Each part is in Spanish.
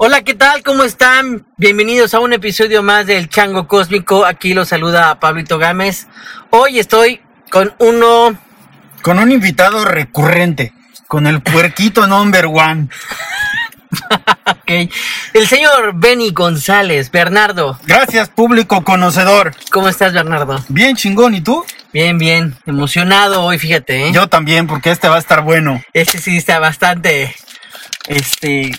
Hola, ¿qué tal? ¿Cómo están? Bienvenidos a un episodio más del Chango Cósmico. Aquí los saluda Pablito Gámez. Hoy estoy con uno... Con un invitado recurrente, con el puerquito number one. ok. El señor Benny González, Bernardo. Gracias, público conocedor. ¿Cómo estás, Bernardo? Bien chingón, ¿y tú? Bien, bien. Emocionado hoy, fíjate. ¿eh? Yo también, porque este va a estar bueno. Este sí está bastante... Este...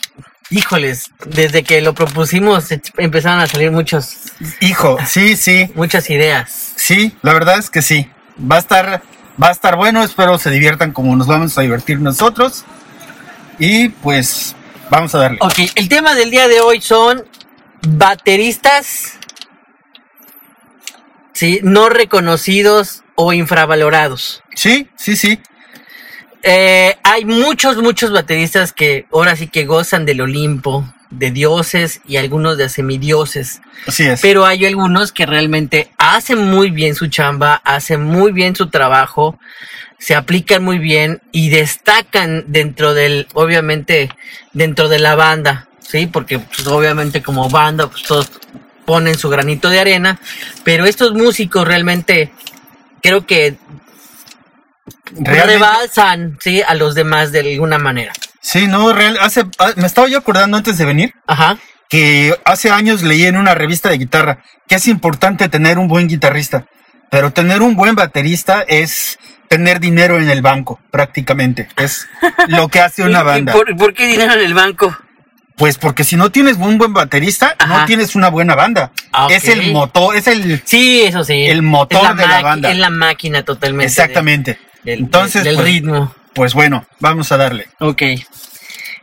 Híjoles, desde que lo propusimos empezaron a salir muchos... Hijo, sí, sí. Muchas ideas. Sí, la verdad es que sí. Va a estar, va a estar bueno, espero se diviertan como nos vamos a divertir nosotros. Y pues vamos a darle. Ok, el tema del día de hoy son bateristas ¿sí? no reconocidos o infravalorados. Sí, sí, sí. Eh, hay muchos, muchos bateristas que ahora sí que gozan del Olimpo, de dioses y algunos de semidioses. Así es. Pero hay algunos que realmente hacen muy bien su chamba, hacen muy bien su trabajo, se aplican muy bien y destacan dentro del, obviamente, dentro de la banda, ¿sí? Porque pues, obviamente como banda, pues todos ponen su granito de arena, pero estos músicos realmente creo que rebalsan ¿sí? a los demás de alguna manera. Sí, no, real, hace, ah, me estaba yo acordando antes de venir Ajá. que hace años leí en una revista de guitarra que es importante tener un buen guitarrista, pero tener un buen baterista es tener dinero en el banco, prácticamente. Es lo que hace una banda. ¿Por, por qué dinero en el banco? Pues porque si no tienes un buen baterista, Ajá. no tienes una buena banda. Ah. Es el motor, es el... Sí, eso sí. El motor de la banda. Es la máquina totalmente. de- Exactamente. Del, Entonces, del pues, ritmo. Pues bueno, vamos a darle. Ok.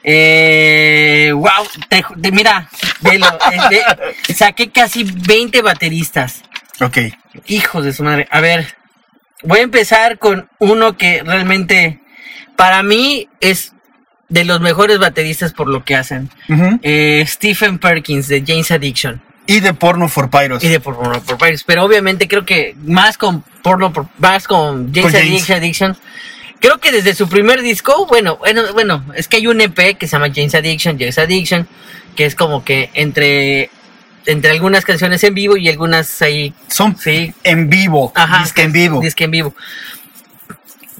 Eh, wow, te, te- mira, velo, eh, de- saqué casi 20 bateristas. Ok. Hijos de su madre. A ver, voy a empezar con uno que realmente para mí es de los mejores bateristas por lo que hacen. Eh, Stephen Perkins de James Addiction. Y de porno for pyros. Y de por, por, por varios. Pero obviamente creo que más con porno, por- más con James, Con James. Addiction, Addiction. Creo que desde su primer disco, bueno, bueno, bueno, es que hay un EP que se llama James Addiction, James Addiction, que es como que entre, entre algunas canciones en vivo y algunas ahí, Son sí, en vivo. ajá. Disque en vivo. Disque en vivo.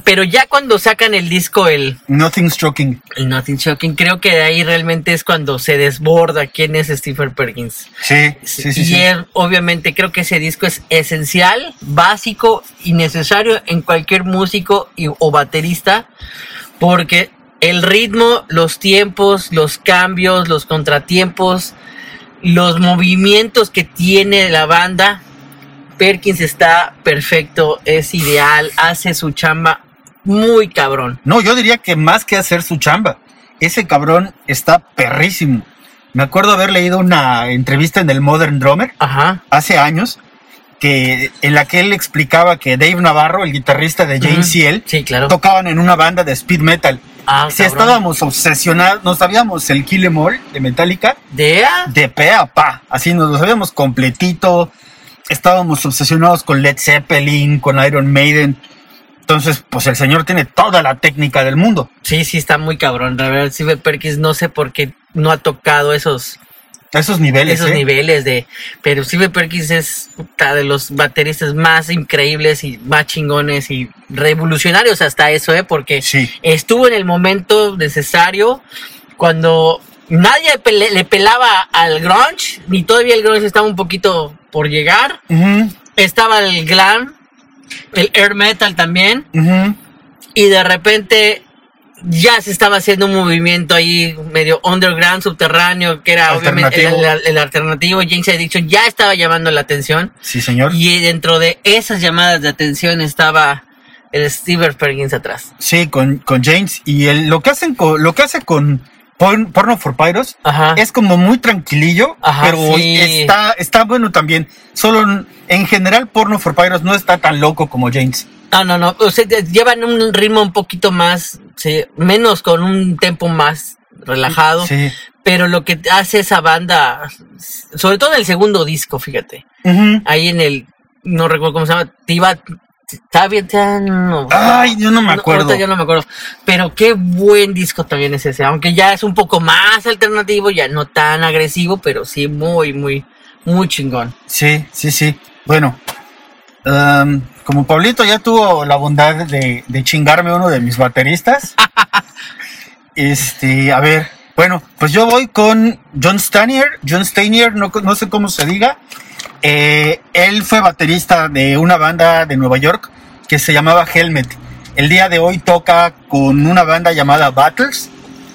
Pero ya cuando sacan el disco, el, Nothing Stroking. el Nothing Shocking, creo que de ahí realmente es cuando se desborda quién es Stephen Perkins. Sí, sí, sí. y sí. él, obviamente creo que ese disco es esencial, básico y necesario en cualquier músico y- o baterista, porque el ritmo, los tiempos, los cambios, los contratiempos, los movimientos que tiene la banda, Perkins está perfecto, es ideal, hace su chamba muy cabrón. No, yo diría que más que hacer su chamba, ese cabrón está perrísimo. Me acuerdo haber leído una entrevista en el Modern Drummer Ajá. hace años, que en la que él explicaba que Dave Navarro, el guitarrista de James. Seal, Sí, claro. tocaban en una banda de speed metal. Ah, Si cabrón. estábamos obsesionados, no sabíamos el Kill Em All de Metallica ¿De de pe a pa, así nos lo sabíamos completito. Estábamos obsesionados con Led Zeppelin, con Iron Maiden. Entonces, pues el señor tiene toda la técnica del mundo. Sí, sí, está muy cabrón. La verdad, Steve Perkins no sé por qué no ha tocado esos, esos niveles, esos ¿eh? niveles de. Pero Steve Perkins es puta, de los bateristas más increíbles y más chingones y revolucionarios hasta eso, ¿eh? Porque Sí. estuvo en el momento necesario cuando nadie pele- le pelaba al grunge, ni todavía el grunge estaba un poquito por llegar. Estaba el glam, el air metal también. y de repente ya se estaba haciendo un movimiento ahí medio underground, subterráneo, que era obviamente el, Alternativo. el- el alternativo. James Addiction ya estaba llamando la atención. Sí, señor. Y dentro de esas llamadas de atención estaba el Steve Perkins atrás. Sí, con, con James. Y el, lo que hacen con, lo que hace con Porn- Porno for Pyros Ajá. es como muy tranquilillo, Ajá, pero sí. está, está bueno también. Solo en, en general Porno for Pyros no está tan loco como James. No, no, no. O sea, llevan un ritmo un poquito más, sí, menos con un tempo más relajado. Sí. Pero lo que hace esa banda, sobre todo en el segundo disco, fíjate. Ahí en el, no recuerdo cómo se llama, Tiba, Está bien, no. Ay, yo no me acuerdo. yo no me acuerdo. Pero qué buen disco también es ese. Aunque ya es un poco más alternativo, ya no tan agresivo, pero sí muy, muy, muy chingón. Sí, sí, sí. Bueno, am, como Pablito ya tuvo la bondad de, de chingarme uno de mis bateristas. este, a ver, bueno, pues yo voy con John Stanier. John Stanier, no, no sé cómo se diga. Eh, él fue baterista de una banda de Nueva York que se llamaba Helmet. El día de hoy toca con una banda llamada Battles.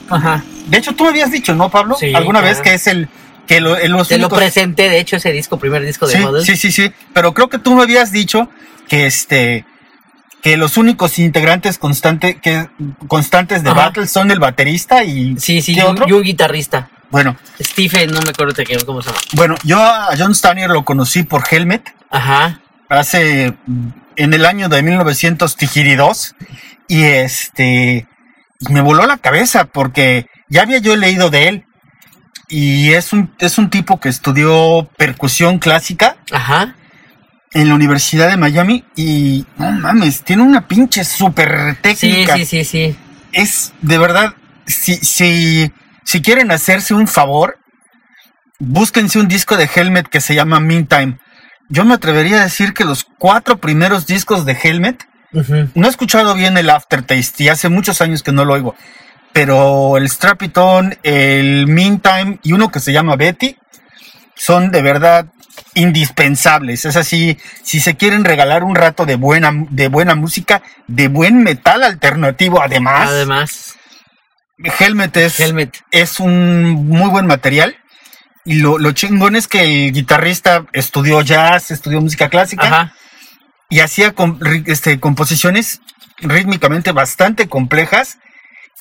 Ajá. De hecho, tú me habías dicho, ¿no, Pablo? Sí, Alguna claro. vez que es el que lo, en los Te lo únicos- presenté, de hecho, ese disco, primer disco de sí, Models. sí, sí, sí. Pero creo que tú me habías dicho que este que los únicos integrantes constante, que, constantes de Ajá. Battle son el baterista y Sí, sí, ¿qué y otro? y un guitarrista. Bueno, Stephen, no me acuerdo de qué, cómo se llama. bueno, yo a John Stanier lo conocí por Helmet Ajá. hace en el año de 1902 y este me voló la cabeza porque ya había yo leído de él y es un es un tipo que estudió percusión clásica Ajá. en la Universidad de Miami y no mames, tiene una pinche super Sí, técnica. sí, sí, sí. Es de verdad, si, si, si quieren hacerse un favor, búsquense un disco de Helmet que se llama Meantime. Yo me atrevería a decir que los cuatro primeros discos de Helmet, no he escuchado bien el Aftertaste y hace muchos años que no lo oigo, pero el Strapiton, el Meantime y uno que se llama Betty son de verdad indispensables. Es así, si se quieren regalar un rato de buena, de buena música, de buen metal alternativo, además, Además, Helmet es, Helmet. es un muy buen material. Y lo, lo chingón es que el guitarrista estudió jazz, estudió música clásica Ajá. y hacía este, composiciones rítmicamente bastante complejas.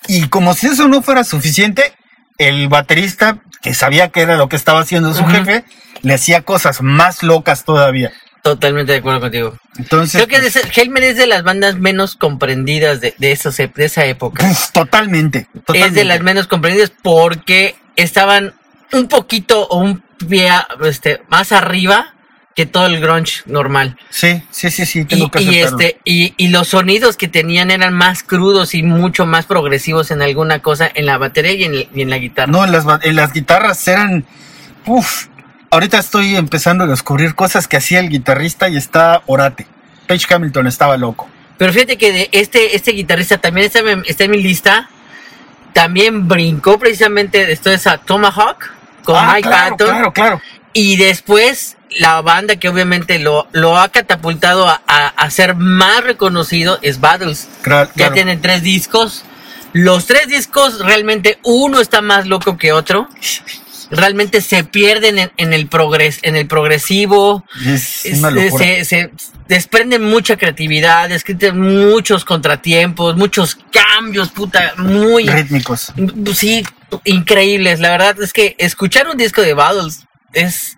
Y como si eso no fuera suficiente, el baterista, que sabía que era lo que estaba haciendo su jefe, le hacía cosas más locas todavía. Totalmente de acuerdo contigo. Entonces, Creo que es de- Helmet es de las bandas menos comprendidas de, de, esos ep- de esa época. totalmente, totalmente. Es de las menos comprendidas porque estaban un poquito o un pie este, más arriba que todo el grunge normal. Sí, sí, sí, sí, tengo Y, que y, este, y, y los sonidos que tenían eran más crudos y mucho más progresivos en alguna cosa, en la batería y en, y en la guitarra. No, en las, en las guitarras eran. Uf. Ahorita estoy empezando a descubrir cosas que hacía el guitarrista y está orate. Page Hamilton estaba loco. Pero fíjate que de este, este guitarrista también está, en- está en mi lista. También brincó precisamente después a Tomahawk con Ah, Mike claro, Patton. claro, claro. Y después la banda que obviamente lo, lo ha catapultado a, a- a ser más reconocido es Battles. Cra- Ya claro. tienen tres discos. Los tres discos realmente uno está más loco que otro. Realmente se pierden en, en el progres, en el progresivo. Es Es- una locura. se, se desprende mucha creatividad, describe muchos contratiempos, muchos cambios, puta, muy Rítmicos. sí, increíbles. La verdad es que escuchar un disco de Battles es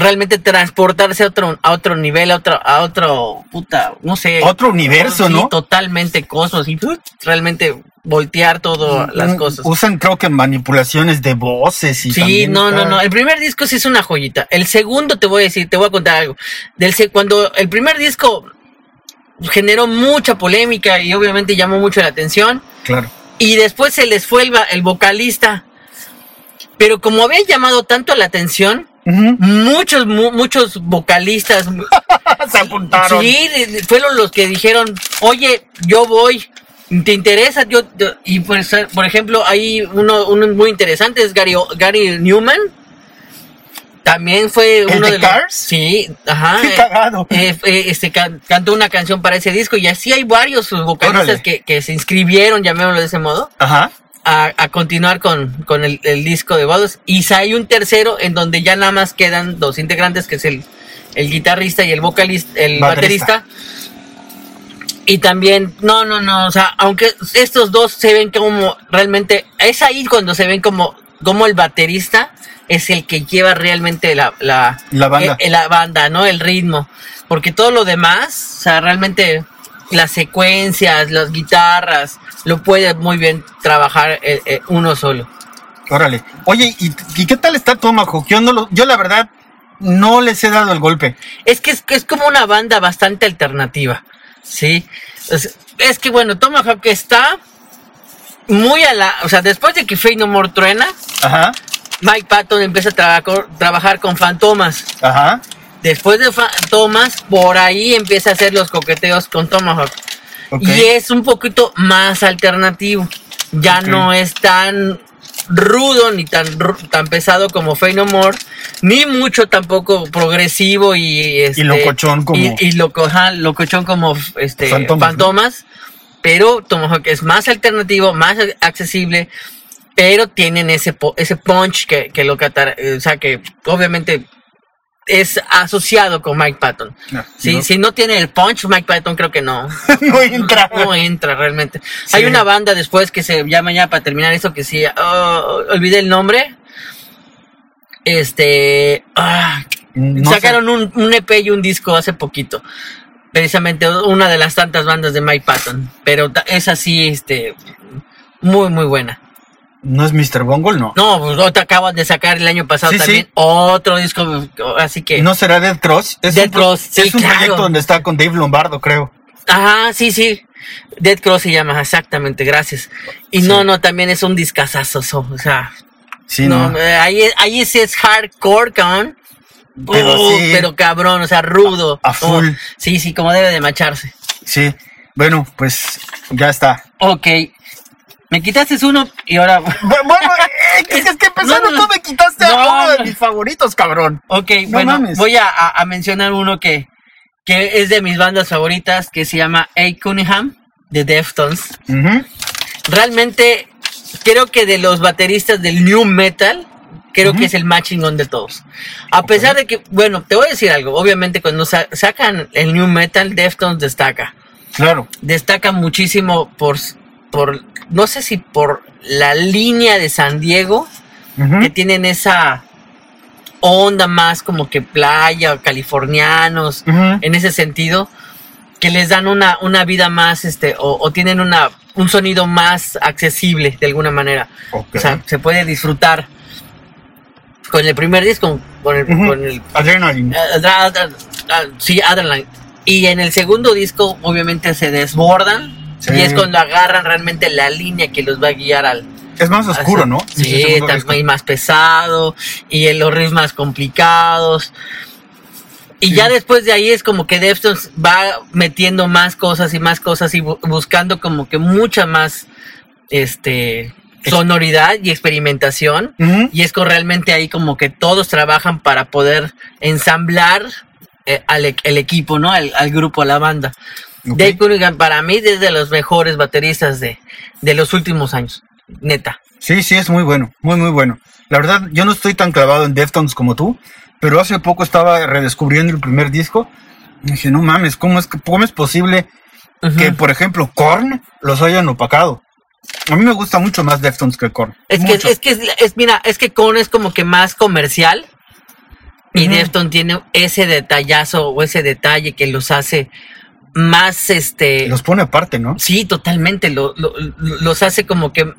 realmente transportarse a otro, a otro nivel, a otro, a otro, puta, no sé. Otro universo, Sí, ¿no? Totalmente cosmos y realmente voltear todas las Mm, cosas. Usan, creo que manipulaciones de voces y Sí, no, no, está- no. El primer disco sí es una joyita. El segundo te voy a decir, te voy a contar algo. Del se- cuando el primer disco generó mucha polémica y obviamente llamó mucho la atención Claro. y después se les fue el, el vocalista. Pero como había llamado tanto la atención, Muchos mu- muchos vocalistas Se apuntaron. Sí, fueron los que dijeron, oye, yo voy, ¿te interesa? Yo, y pues, por ejemplo, hay uno, uno muy interesante, es Gary, Gary Newman. También fue ¿El uno de de los... Cars? Sí, ajá. Qué eh, cagado. eh, eh, este, can- cantó una canción para ese disco y así hay varios vocalistas que, que se inscribieron, llamémoslo de ese modo, Ajá. A, a continuar con, con el, el disco de Bodos. Y hay un tercero en donde ya nada más quedan dos integrantes, que es el, el guitarrista y el vocalista, el Baterista. baterista. Y también, no, no, no, o sea, aunque estos dos se ven como realmente, es ahí cuando se ven como, como el baterista es el que lleva realmente la, la, La banda. eh, la banda, ¿no? El ritmo. Porque todo lo demás, o sea, realmente las secuencias, las guitarras, lo puede muy bien trabajar eh, eh, uno solo. Órale. Oye, ¿y, y qué tal está Tomahawk? Yo, no lo, yo la verdad no les he dado el golpe. Es que es, es como una banda bastante alternativa. Sí. Es, es que bueno, Tomahawk está muy a la. O sea, después de que Fey No More truena, Ajá, Mike Patton empieza a traba- trabajar con Fantomas. ajá. Después de Fantomas, por ahí empieza a hacer los coqueteos con Tomahawk. Y es un poquito más alternativo. Ya no es tan rudo ni tan, tan pesado como Fey No More, ni mucho tampoco progresivo y, este, locochón como- y, y loco- ajá, locochón como este, Fantomas, Fantomas, pero Tomahawk es más alternativo, más accesible, pero tienen ese ese punch que, que lo catar- o sea que obviamente es asociado con Mike Patton. No, Sí, no. Si no tiene el punch, Mike Patton creo que no. No entra. No entra realmente. Sí. Hay una banda después que se llama ya para terminar esto que sí. oh, olvidé el nombre. Este. ah, sé. sacaron un, un EP y un disco hace poquito. Precisamente una de las tantas bandas de Mike Patton. Pero es así, este. Muy, muy buena. ¿No es Mr. Bungle? No. No, pues otra acaban de sacar el año pasado Sí, sí. también otro disco. Así que. ¿No será Dead Cross? Es Dead un, Cross, sí, es un claro. proyecto donde está con Dave Lombardo, creo. Ajá, sí, sí. Dead Cross se llama, exactamente, gracias. Y Sí. no, no, también es un discazazo, o sea, Sí, no, no. eh, ahí, ahí sí es hardcore, cabrón. Pero Uh, sí. pero cabrón, o sea, rudo. A- full. sí, sí, como debe de macharse. Sí. Bueno, pues ya está. Ok. Me quitaste uno y ahora. Bu- Bueno, eh, es, es que empezando No, no. tú me quitaste a No, uno de mis favoritos, cabrón. Ok, No bueno, mames. voy a, mencionar uno que, que es de mis bandas favoritas, que se llama A. Cunningham, de Deftones. Realmente creo que de los bateristas del new metal, creo que es el más chingón de todos. A pesar de que, bueno, te voy a decir algo, obviamente cuando sa- sacan el new metal, Deftones destaca. Claro. Destaca muchísimo por, por, no sé si por la línea de San Diego, que tienen esa onda más como que playa, californianos, en ese sentido, que les dan una, una vida más, este, o, o tienen una, un sonido más accesible de alguna manera. O sea, se puede disfrutar con el primer disco, con el, Ujú. con el Adrenaline. ah, ah, sí, Adrenaline. Y en el segundo disco, obviamente, se desbordan. Sí. Y es cuando agarran realmente la línea que los va a guiar al, Es más oscuro, ¿no? Sí, muy más pesado y en los ritmos más complicados. Y Sí. ya después de ahí es como que Deftones va metiendo más cosas y más cosas y bu- buscando como que mucha más este sonoridad y experimentación. Y es con realmente ahí como que todos trabajan para poder ensamblar eh, al e- el equipo, ¿no? Al, al grupo, a la banda. Dave Cunningham para mí es de los mejores bateristas de, de los últimos años. Neta. Sí, sí, es muy bueno, muy, muy bueno. La verdad, yo no estoy tan clavado en Deftones como tú, pero hace poco estaba redescubriendo el primer disco. Y dije, no mames, ¿cómo es, que- cómo es posible que, por ejemplo, Korn los hayan opacado? A mí me gusta mucho más Deftones que Korn. Es que, es que, es, es- mira, es que Korn es como que más comercial y. Defton tiene ese detallazo o ese detalle que los hace más, este, Los pone aparte, ¿no? sí, totalmente, lo- lo- lo- los hace como que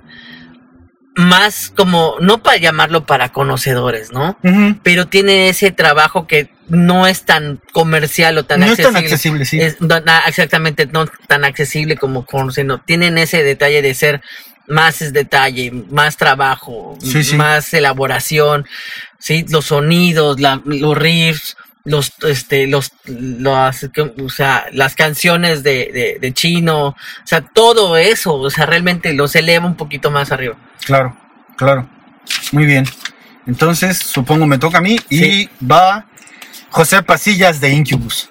más como, no para llamarlo para conocedores, ¿no? Pero tiene ese trabajo que no es tan comercial o tan No es accesible. tan accesible, sí. Es- no, exactamente, no tan accesible como sino tienen ese detalle de ser más es detalle, más trabajo, Sí, sí. más elaboración, sí, los sonidos, la- los riffs, los, este, los, las, o sea, las canciones de, de, de chino, o sea, todo eso, o sea, realmente los eleva un poquito más arriba. Claro, claro. Muy bien. Entonces, supongo me toca a mí y va José Pasillas de Incubus.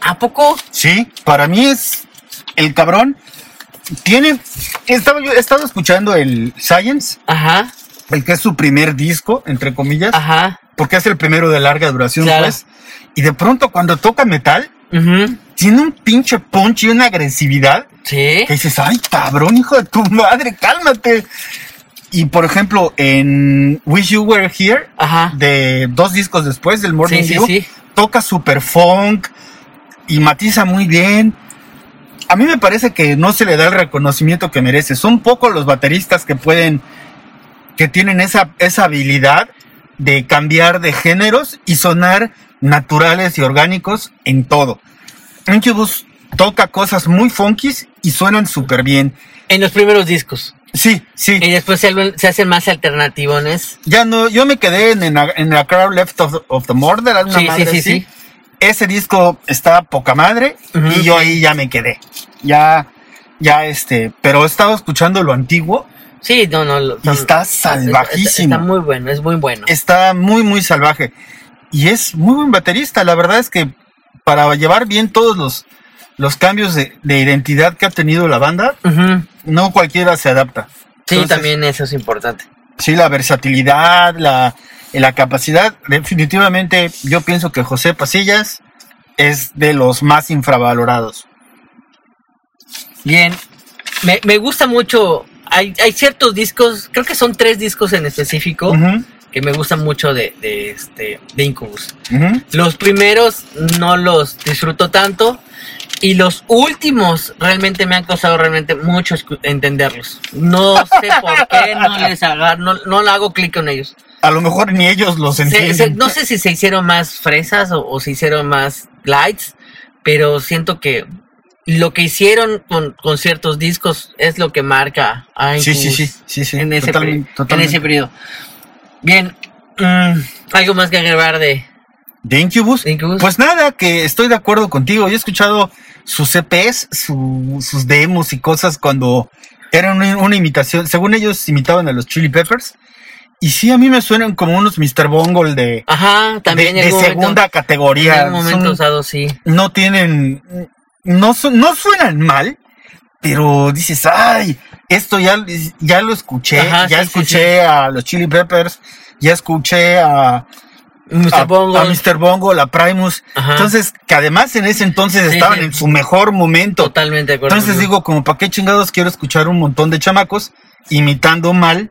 ¿A poco? Sí, para mí es el cabrón. Tiene. Estaba, yo he estado escuchando el Science, Ajá, el que es su primer disco, entre comillas, ajá, porque es el primero de larga duración, Claro. pues. Y de pronto, cuando toca metal, tiene un pinche punch y una agresividad sí, que dices, ay, cabrón, hijo de tu madre, cálmate. Y por ejemplo, en Wish You Were Here, ajá, de dos discos después del Morning sí, sí, Dew, sí. toca super funk y matiza muy bien. A mí me parece que no se le da el reconocimiento que merece. Son pocos los bateristas que pueden, que tienen esa, esa habilidad de cambiar de géneros y sonar naturales y orgánicos en todo. Incubus toca cosas muy funkies y suenan súper bien. En los primeros discos. Sí, sí. Y después se, se hacen más alternativones. Ya no, yo me quedé en, en, la- en la Crowd Left of, of the Murder, alguna Sí, sí, madre sí, sí. Ese disco está poca madre y yo ahí ya me quedé. Ya, ya este, pero he estado escuchando lo antiguo, Sí, no, no. lo- Y está salvajísimo. Está, está muy bueno, es muy bueno. está muy, muy salvaje. Y es muy buen baterista, la verdad es que para llevar bien todos los, los cambios de, de identidad que ha tenido la banda, no cualquiera se adapta. Sí, Entonces, también eso es importante. Sí, la versatilidad, la, la capacidad. Definitivamente, yo pienso que José Pasillas es de los más infravalorados. Bien, me, me gusta mucho. Hay, hay ciertos discos, creo que son tres discos en específico que me gustan mucho de, de, este, de Incubus. Los primeros no los disfruto tanto y los últimos realmente me han costado realmente mucho entenderlos. No sé por qué no les agar, no, no le hago clic con ellos. A lo mejor ni ellos los Se- entienden. se- no sé si se hicieron más fresas o, o se hicieron más lights, pero siento que lo que hicieron con, con ciertos discos es lo que marca a sí, sí, Incubus sí, sí, sí, en, ese totalmente, en ese periodo. Bien, mm, algo más que agregar de, ¿De Incubus? de Incubus. Pues nada, que estoy de acuerdo contigo. Yo he escuchado sus EPs, su- sus demos y cosas cuando eran una, una imitación. Según ellos imitaban a los Chili Peppers. Y sí, a mí me suenan como unos Mr. Bungle de, Ajá, también de, segunda momento, categoría. en algún momento Son- usado, sí. no tienen, no, su- no suenan mal, pero dices, ay, esto ya, ya lo escuché, Ajá, ya sí, sí, escuché a los Chili Peppers, ya escuché a, Mr. a, Bungle. a Mr. Bongo, la Primus. Ajá. Entonces, que además en ese entonces estaban en su mejor momento. Totalmente de acuerdo. Entonces digo, como para qué chingados quiero escuchar un montón de chamacos imitando mal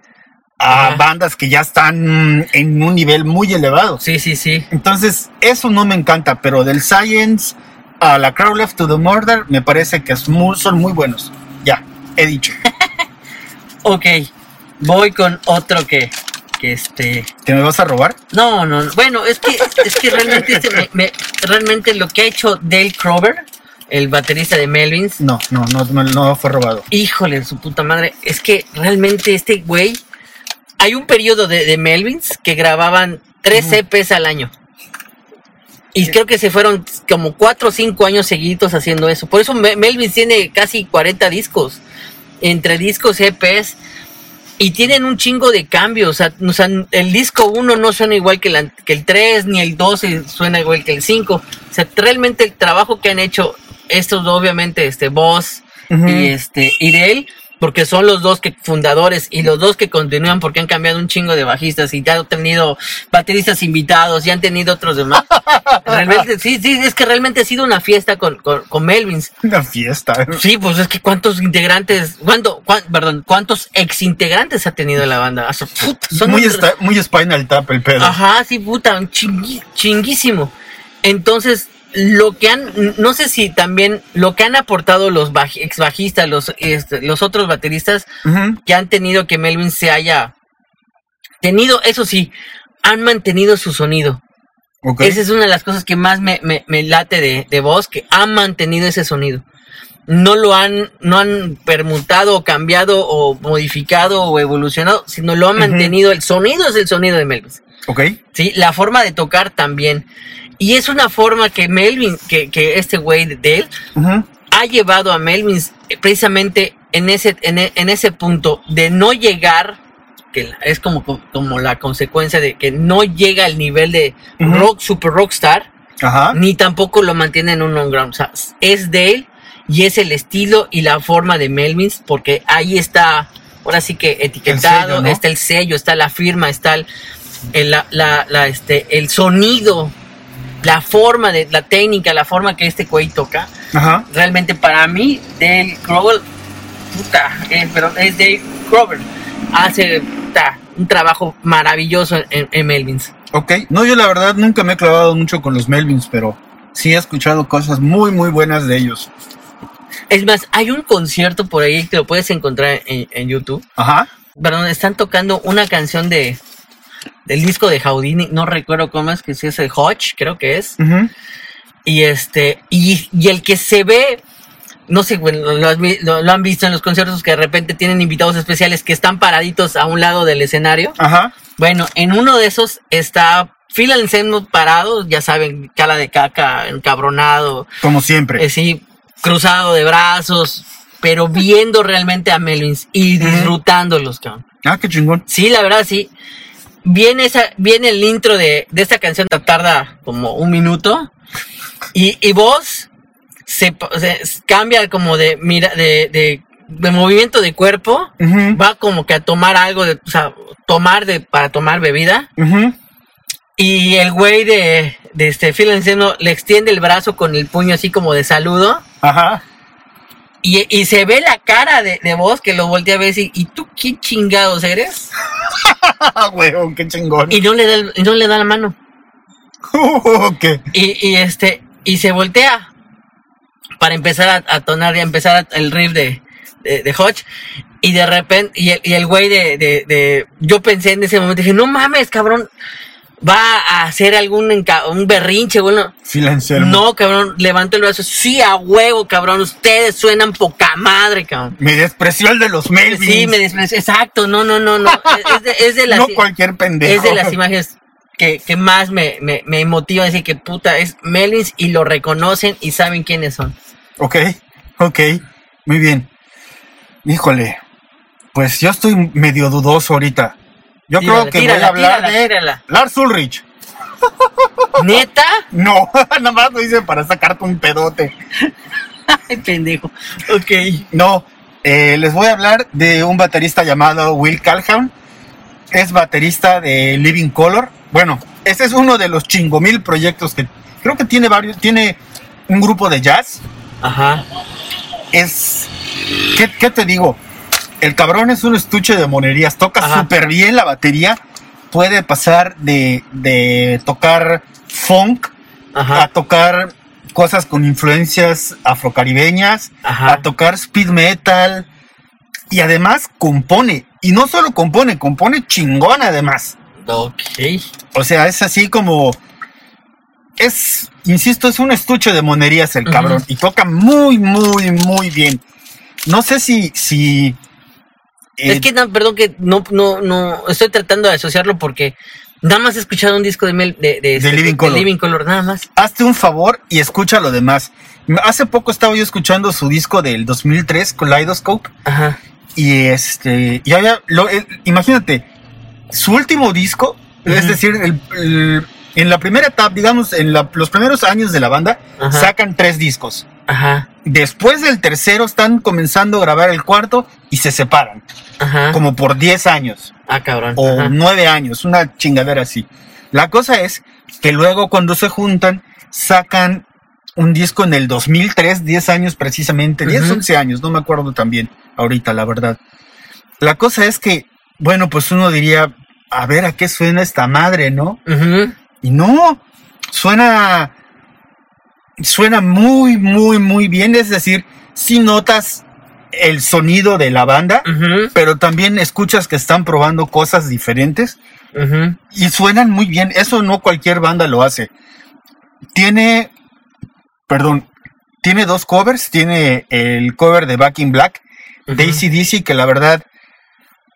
a Ajá. bandas que ya están en un nivel muy elevado. Sí, sí, sí. Entonces, eso no me encanta, pero del Science a la Crowd Left to the Murder me parece que es muy- son muy buenos. Ya, he dicho. Ok, voy con otro que, que este... ¿Que me vas a robar? No, no, no. bueno, es que, es que realmente, este me- me- realmente lo que ha hecho Dale Crover, el baterista de Melvins, No, no, no, no, no fue robado. híjole, su puta madre, es que realmente este güey, hay un periodo de, de Melvins que grababan tres. EPs al año. Y creo que se fueron como cuatro o cinco años seguidos haciendo eso. Por eso Me- Melvins tiene casi 40 discos. Entre discos, EPs. Y tienen un chingo de cambios. O sea, el disco 1 no suena igual que, la- que el 3, ni el 12 suena igual que el 5. O sea, realmente el trabajo que han hecho estos, obviamente, este Boss y este y de él porque son los dos que fundadores y los dos que continúan porque han cambiado un chingo de bajistas y ya han tenido bateristas invitados y han tenido otros demás. realmente, sí, sí, es que realmente ha sido una fiesta con, con, con Melvins. Una fiesta. Sí, pues es que cuántos integrantes, cuánto, cuán- perdón, cuántos ex integrantes ha tenido la banda. Son- puta, son muy, esta- muy Spinal Tap el pedo. Ajá, sí, puta, un chingui- chinguísimo. Entonces, lo que han, no sé si también lo que han aportado los baj- ex bajistas, los, este, los otros bateristas que han tenido que Melvin se haya tenido, eso sí, han mantenido su sonido. Esa es una de las cosas que más me, me, me late de, de voz, que han mantenido ese sonido. No lo han, no han permutado o cambiado o modificado o evolucionado, sino lo han mantenido. El sonido es el sonido de Melvin. Ok. Sí, la forma de tocar también. Y es una forma que Melvin, que, que este güey de él, ha llevado a Melvin eh, precisamente en ese, en, e- en ese punto de no llegar, que es como, como la consecuencia de que no llega al nivel de Ujú. rock, super rockstar, Ajá. ni tampoco lo mantiene en un on-ground. O sea, es de él y es el estilo y la forma de Melvin, porque ahí está, ahora sí que etiquetado, sello, ¿no? está el sello, está la firma, está el, el- la, la- la, este, el sonido, la forma de la técnica, la forma que este güey toca. Ajá. Realmente para mí, Dale Crover, puta, eh, perdón, es Dale Crover, hace un trabajo maravilloso en, en Melvins. Ok. No, yo la verdad nunca me he clavado mucho con los Melvins, pero sí he escuchado cosas muy, muy buenas de ellos. Es más, hay un concierto por ahí que lo puedes encontrar en, en YouTube, Ajá. perdón, están tocando una canción de del disco de Houdini, no recuerdo cómo es, que si es el Hodge, creo que es. Y este, y, y el que se ve no sé, bueno, lo, han visto en los conciertos que de repente tienen invitados especiales que están paraditos a un lado del escenario. Ajá. Bueno, en uno de esos está Phil Anselmo parado, ya saben, cara de caca, encabronado, Como siempre. así, cruzado de brazos, pero viendo realmente a Melvins y disfrutándolos, cabrón. Ah, qué chingón. Sí, la verdad, sí. Viene, esa, viene el intro de, de esta canción, tarda como un minuto. Y, y vos se, se cambia como de, mira, de, de, de movimiento de cuerpo. Va como que a tomar algo, de, o sea, tomar de, para tomar bebida. Y el güey de, de este Phil Anselmo le extiende el brazo con el puño así como de saludo. Ajá. Y, y se ve la cara de, de vos que lo voltea a ver y, ¿y tú qué chingados eres? Weón, qué chingón. Y no le da, el- no le da la mano. Y, y este, y se voltea para empezar a, a tonar y a empezar a- el riff de, de, de Hodge. Y de repente, y el, y el güey de, de, de- yo pensé en ese momento, dije, no mames, cabrón, va a hacer algún un berrinche, bueno. Anselmo. No, cabrón, levantó el brazo, sí, a huevo, cabrón, ustedes suenan poca madre, cabrón. Me despreció el de los Melvins. Sí, me despreció, exacto, no, no, no, no, es, de, es de las, No cualquier pendejo. es de las imágenes que, que más me, me, me motiva a decir que puta es Melvins y lo reconocen y saben quiénes son. Ok, ok. Muy bien. Híjole. Pues yo estoy medio dudoso ahorita. Yo Tírala, creo que tírala, voy a hablar tírala, de. Lars Ulrich. ¿Neta? No, nada más lo hice para sacarte un pedote. Ay, pendejo. Ok. No, eh, les voy a hablar de un baterista llamado Will Calhoun. Es baterista de Living Color. Bueno, ese es uno de los chingomil proyectos que creo que tiene varios. Tiene un grupo de jazz. Ajá. Es. ¿Qué, qué te digo? El cabrón es un estuche de monerías. Toca súper bien la batería. Puede pasar de, de tocar funk a tocar cosas con influencias afrocaribeñas, Ajá. a tocar speed metal y además compone. Y no solo compone, compone chingón además. Ok. O sea, es así como... Es, insisto, es un estuche de monerías el cabrón. Y toca muy, muy, muy bien. No sé si... si eh, es que, no, perdón, que no, no, no, estoy tratando de asociarlo porque nada más he escuchado un disco de, Mel, de, de, este, Living Color, nada más. hazte un favor y escucha lo demás. Hace poco estaba yo escuchando su disco del 2003, Kaleidoscope. Ajá. Y este, y había, lo, el- imagínate, su último disco, es decir, el- el- en la primera etapa, digamos, en la- los primeros años de la banda, Ajá. sacan tres discos. Ajá. Después del tercero están comenzando a grabar el cuarto y se separan, Ajá. como por 10 años Ah, cabrón. o Ajá. 9 años, una chingadera así. La cosa es que luego cuando se juntan, sacan un disco en el 2003, 10 años precisamente, 10, Ujú. 11 años, no me acuerdo también ahorita, la verdad. La cosa es que, bueno, pues uno diría, a ver a qué suena esta madre, ¿no? Y no, suena, suena muy, muy, muy bien, es decir, si notas el sonido de la banda, pero también escuchas que están probando cosas diferentes y suenan muy bien. Eso no cualquier banda lo hace. Tiene, perdón, tiene dos covers. Tiene el cover de Back in Black de Ujú. ACDC, que la verdad,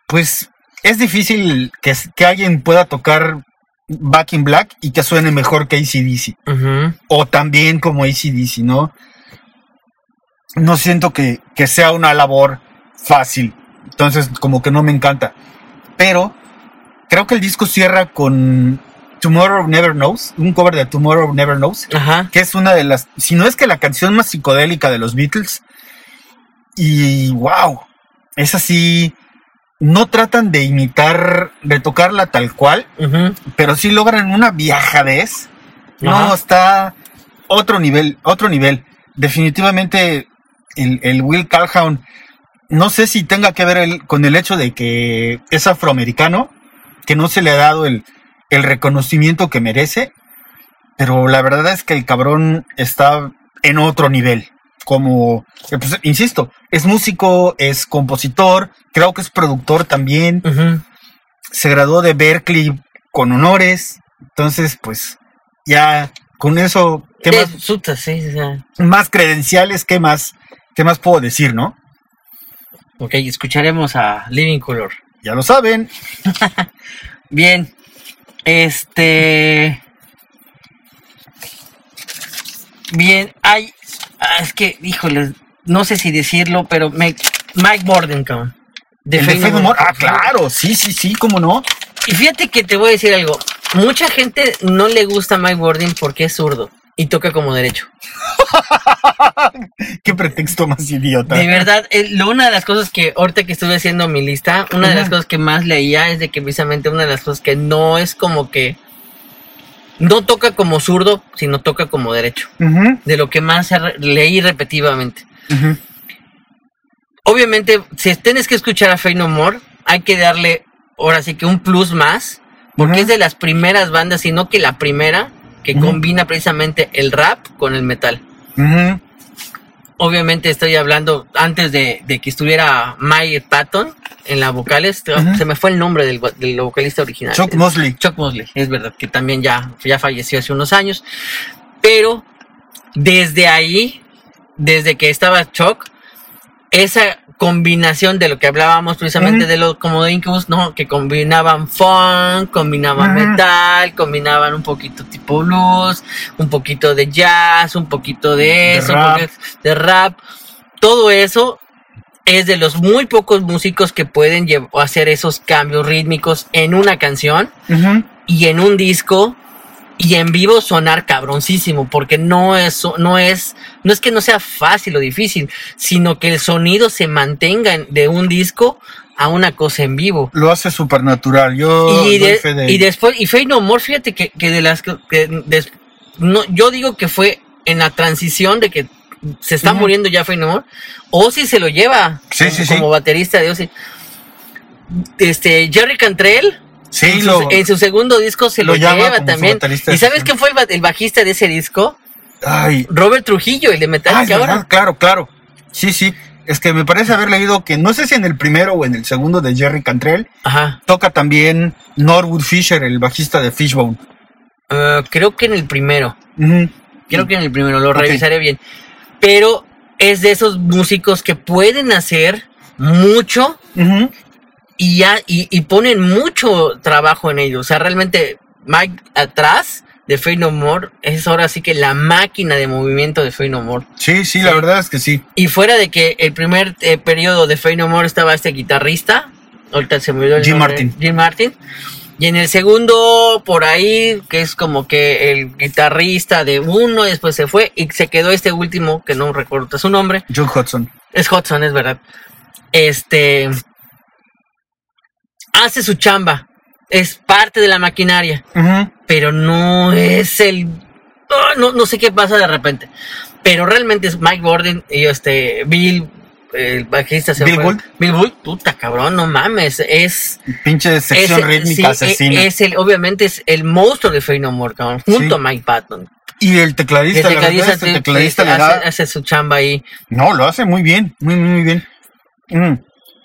pues es difícil que, que alguien pueda tocar Back in Black y que suene mejor que ACDC. Ujú. O también como ACDC, ¿no? No siento que, que sea una labor fácil. Entonces, como que no me encanta. Pero creo que el disco cierra con Tomorrow Never Knows, un cover de Tomorrow Never Knows, Ajá. que es una de las, si no es que la canción más psicodélica de los Beatles. Y wow, es así. No tratan de imitar, de tocarla tal cual, pero sí logran una viajadez. No, está otro nivel, otro nivel. Definitivamente el, el Will Calhoun, no sé si tenga que ver el- con el hecho de que es afroamericano, que no se le ha dado el, el reconocimiento que merece, pero la verdad es que el cabrón está en otro nivel. Como, eh, pues, insisto, es músico, es compositor, creo que es productor también se graduó de Berkeley con honores. Entonces, pues, ya con eso, ¿qué Sí, más, suta, sí, sí, sí. más credenciales? ¿Qué más? ¿Qué más puedo decir, no? Ok, escucharemos a Living Color. Ya lo saben. Bien. Este. Bien, hay. Ah, Es que, híjole, no sé si decirlo, pero me, Mike Borden, cabrón. De El de No More. Ah, claro. Sí, sí, sí, cómo no. Y fíjate que te voy a decir algo. Mucha gente no le gusta Mike Borden porque es zurdo y toca como derecho. Qué pretexto más idiota. De verdad, eh, una de las cosas que ahorita que estuve haciendo mi lista, una de las cosas que más leía es de que precisamente una de las cosas que no es como que no toca como zurdo, sino toca como derecho. De lo que más leí repetitivamente. Obviamente, si tienes que escuchar a Fey No More, hay que darle ahora sí que un plus más, porque es de las primeras bandas, sino que la primera que combina precisamente el rap con el metal. Obviamente estoy hablando antes de, de que estuviera Mike Patton en las vocales. Se me fue el nombre del vocalista original. Chuck Mosley. Chuck Mosley, es verdad, que también ya, ya falleció hace unos años. Pero desde ahí, desde que estaba Chuck, esa combinación de lo que hablábamos precisamente de los como de Incubus, ¿no? Que combinaban funk, combinaban metal, combinaban un poquito tipo blues, un poquito de jazz, un poquito de De eso, un rap. de rap. Todo eso es de los muy pocos músicos que pueden hacer esos cambios rítmicos en una canción y en un disco y en vivo sonar cabroncísimo porque no es no es no es que no sea fácil o difícil sino que el sonido se mantenga en- de un disco a una cosa en vivo Lo hace supernatural. Yo y, doy de- fe de y ello. después y No More fíjate que, que de las que, no yo digo que fue en la transición de que se está muriendo ya Fate No More Ozzy se lo lleva Sí, como, sí, baterista de Ozzy este Jerry Cantrell Sí, en, lo, su, en su segundo disco se lo lleva también. ¿Y sabes quién fue el, ba- el bajista de ese disco? Ay, Robert Trujillo, el de ah, Metallica es ahora. verdad, claro, claro. Sí, sí. Es que me parece haber leído que no sé si en el primero o en el segundo de Jerry Cantrell Ajá. toca también Norwood Fisher, el bajista de Fishbone. Eh, creo que en el primero. Ujú. Creo que en el primero, lo Ok. revisaré bien. Pero es de esos músicos que pueden hacer mucho Ujú. Y ya y, y ponen mucho trabajo en ello. O sea, realmente Mike atrás de Fey No More es ahora sí que la máquina de movimiento de Fey No More. Sí, sí, la verdad es que sí. Y fuera de que el primer eh, periodo de Fey No More estaba este guitarrista, ahorita se me olvidó el Jim nombre, Martin. Jim Martin. Y en el segundo, por ahí, que es como que el guitarrista de uno, después se fue y se quedó este último, que no recuerdo su nombre. John Hudson. Es Hudson, es verdad. Este. Hace su chamba. Es parte de la maquinaria. Pero no es el. ah, no, no sé qué pasa de repente. Pero realmente es Mike Borden y este. Bill. El bajista se Bill. Gould. Bill Gould, puta cabrón, no mames. Es. Pinche sección es- rítmica sí, asesina. Es el, obviamente es el monstruo de Fey No More, cabrón. Junto Sí. a Mike Patton. y el tecladista, El la verdad el tecladista le da... hace, hace su chamba ahí. No, lo hace muy bien, muy, muy, muy bien. Mm.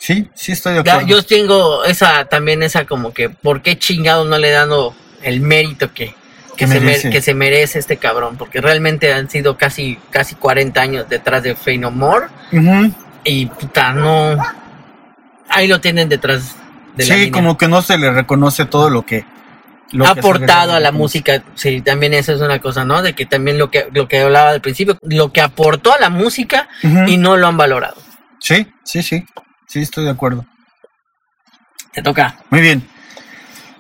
Sí, sí estoy de acuerdo. yo tengo esa también esa como que por qué chingado no le dando el mérito que que se, Merece. mere- que se merece este cabrón porque realmente han sido casi casi 40 años detrás de Fey No More y puta no ahí lo tienen detrás de la Sí, línea. como que no se le reconoce todo lo que... lo ha aportado a la música, sí, también eso es una cosa, ¿no? De que también lo que lo que hablaba al principio, lo que aportó a la música y no lo han valorado. Sí, sí, sí. Sí, estoy de acuerdo. Te toca. Muy bien.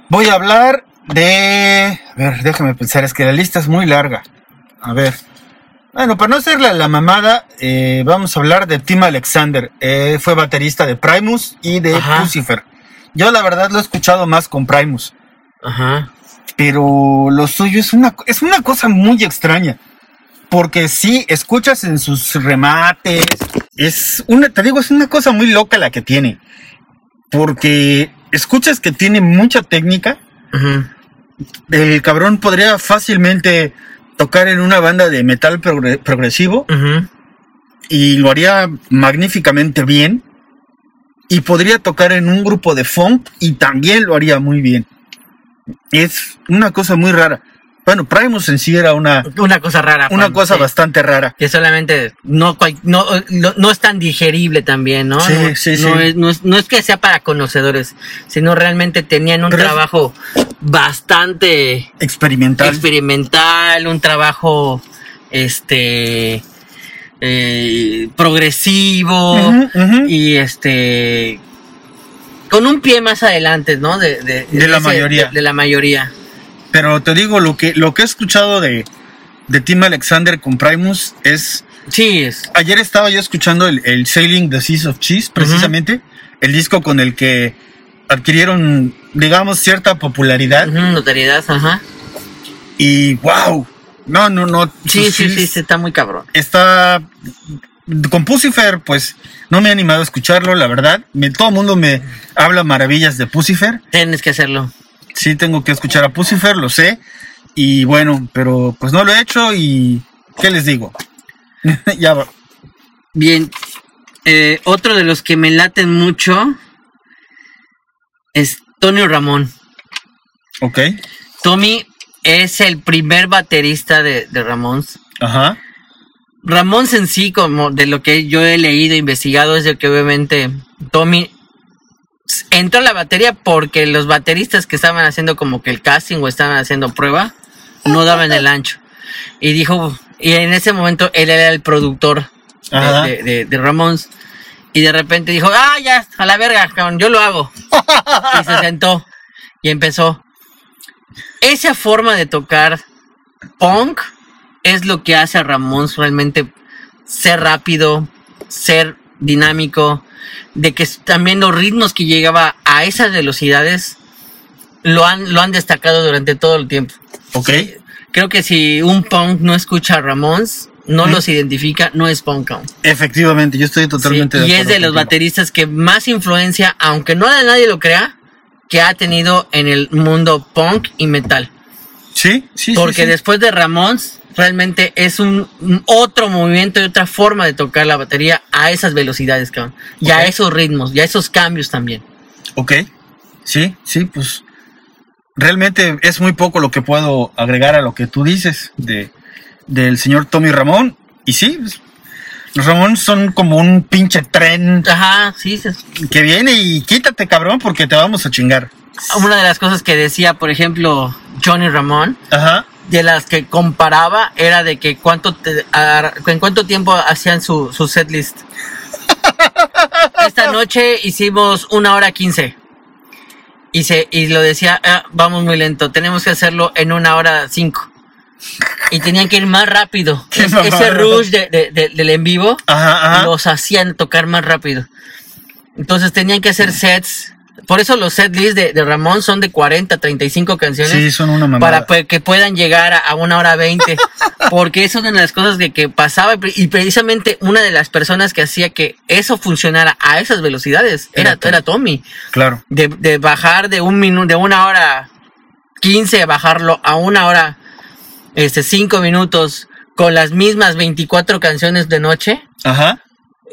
Voy a hablar de... A ver, déjame pensar, es que la lista es muy larga. A ver. Bueno, para no hacerle la mamada, eh, vamos a hablar de Tim Alexander. Eh, fue baterista de Primus y de Ajá. Lucifer. Yo la verdad lo he escuchado más con Primus. Ajá. pero lo suyo es una, es una cosa muy extraña. Porque si escuchas en sus remates, es una, te digo, es una cosa muy loca la que tiene. Porque escuchas que tiene mucha técnica. El cabrón podría fácilmente tocar en una banda de metal progre- progresivo y lo haría magníficamente bien. Y podría tocar en un grupo de funk y también lo haría muy bien. Es una cosa muy rara. Bueno, Primus en sí era una, Una cosa rara. una cosa sí. bastante rara. que solamente no, cual- no, no, no es tan digerible también, ¿no? Sí, no, sí, no sí. Es, no, es, no es que sea para conocedores, sino realmente tenían un Pero trabajo bastante Experimental. experimental, un trabajo este eh, progresivo y este con un pie más adelante, ¿no? De, de, De la mayoría. De la mayoría. Pero te digo, lo que, lo que he escuchado de, de Tim Alexander con Primus es. Sí, es. Ayer estaba yo escuchando el, el Sailing the Seas of Cheese, precisamente, el disco con el que adquirieron, digamos, cierta popularidad. notoriedad, ajá. Y wow, no, no, no. Sí, sí, sí, sí, está muy cabrón. Está con Pucifer, pues no me he animado a escucharlo, la verdad. Me, todo el mundo me habla maravillas de Pucifer. Tienes que hacerlo. Sí, tengo que escuchar a Pucifer, lo sé. Y bueno, pero pues no lo he hecho y ¿qué les digo? ya va. Bien. eh, otro de los que me laten mucho es Tony Ramón. Ok. Tommy es el primer baterista de, de Ramones. Ajá. Ramón en sí, como de lo que yo he leído e investigado, es de que obviamente Tommy entró la batería porque los bateristas que estaban haciendo como que el casting o estaban haciendo prueba no daban el ancho. Y dijo, y en ese momento él era el productor de, de, de- de Ramones. Y de repente dijo, ah, ya, a la verga, cabrón, yo lo hago. y se sentó y empezó. Esa forma de tocar punk es lo que hace a Ramones realmente ser rápido, ser dinámico, de que también los ritmos que llegaba a esas velocidades lo han, lo han destacado durante todo el tiempo. Ok. Creo que si un punk no escucha a Ramones, no los identifica, no es punk aún. Efectivamente, yo estoy totalmente Sí, de y es acuerdo de los contigo. bateristas que más influencia, aunque no nadie lo crea, que ha tenido en el mundo punk y metal. Sí, sí, sí, Porque sí. después de Ramones, realmente es un, un otro movimiento y otra forma de tocar la batería a esas velocidades, cabrón. Y a esos ritmos, y a esos cambios también. Ok. Sí, sí, pues realmente es muy poco lo que puedo agregar a lo que tú dices de del señor Tommy Ramón. Y sí, pues, los Ramón son como un pinche tren Ajá, sí. sí. que viene y quítate, cabrón, porque te vamos a chingar. Una de las cosas que decía, por ejemplo, Johnny Ramón, Ajá. De las que comparaba era de que cuánto te- a- en cuánto tiempo hacían su, su set list. Esta noche hicimos una hora quince. Y, se, y lo decía, "Ah, vamos muy lento, tenemos que hacerlo en una hora cinco. Y tenían que ir más rápido. Es- ese rush de- de- de- del en vivo Ajá, ajá. los hacían tocar más rápido. Entonces tenían que hacer sets. Por eso los set lists de, de Ramón son de 40, 35 canciones Sí, son una mamada. para que puedan llegar a, a una hora veinte. Porque eso es una de las cosas que, que pasaba y precisamente una de las personas que hacía que eso funcionara a esas velocidades era, Era Tommy. era Tommy. Claro. De, de bajar de un minuto, de una hora 15, bajarlo a una hora este cinco minutos con las mismas 24 canciones de noche. Ajá.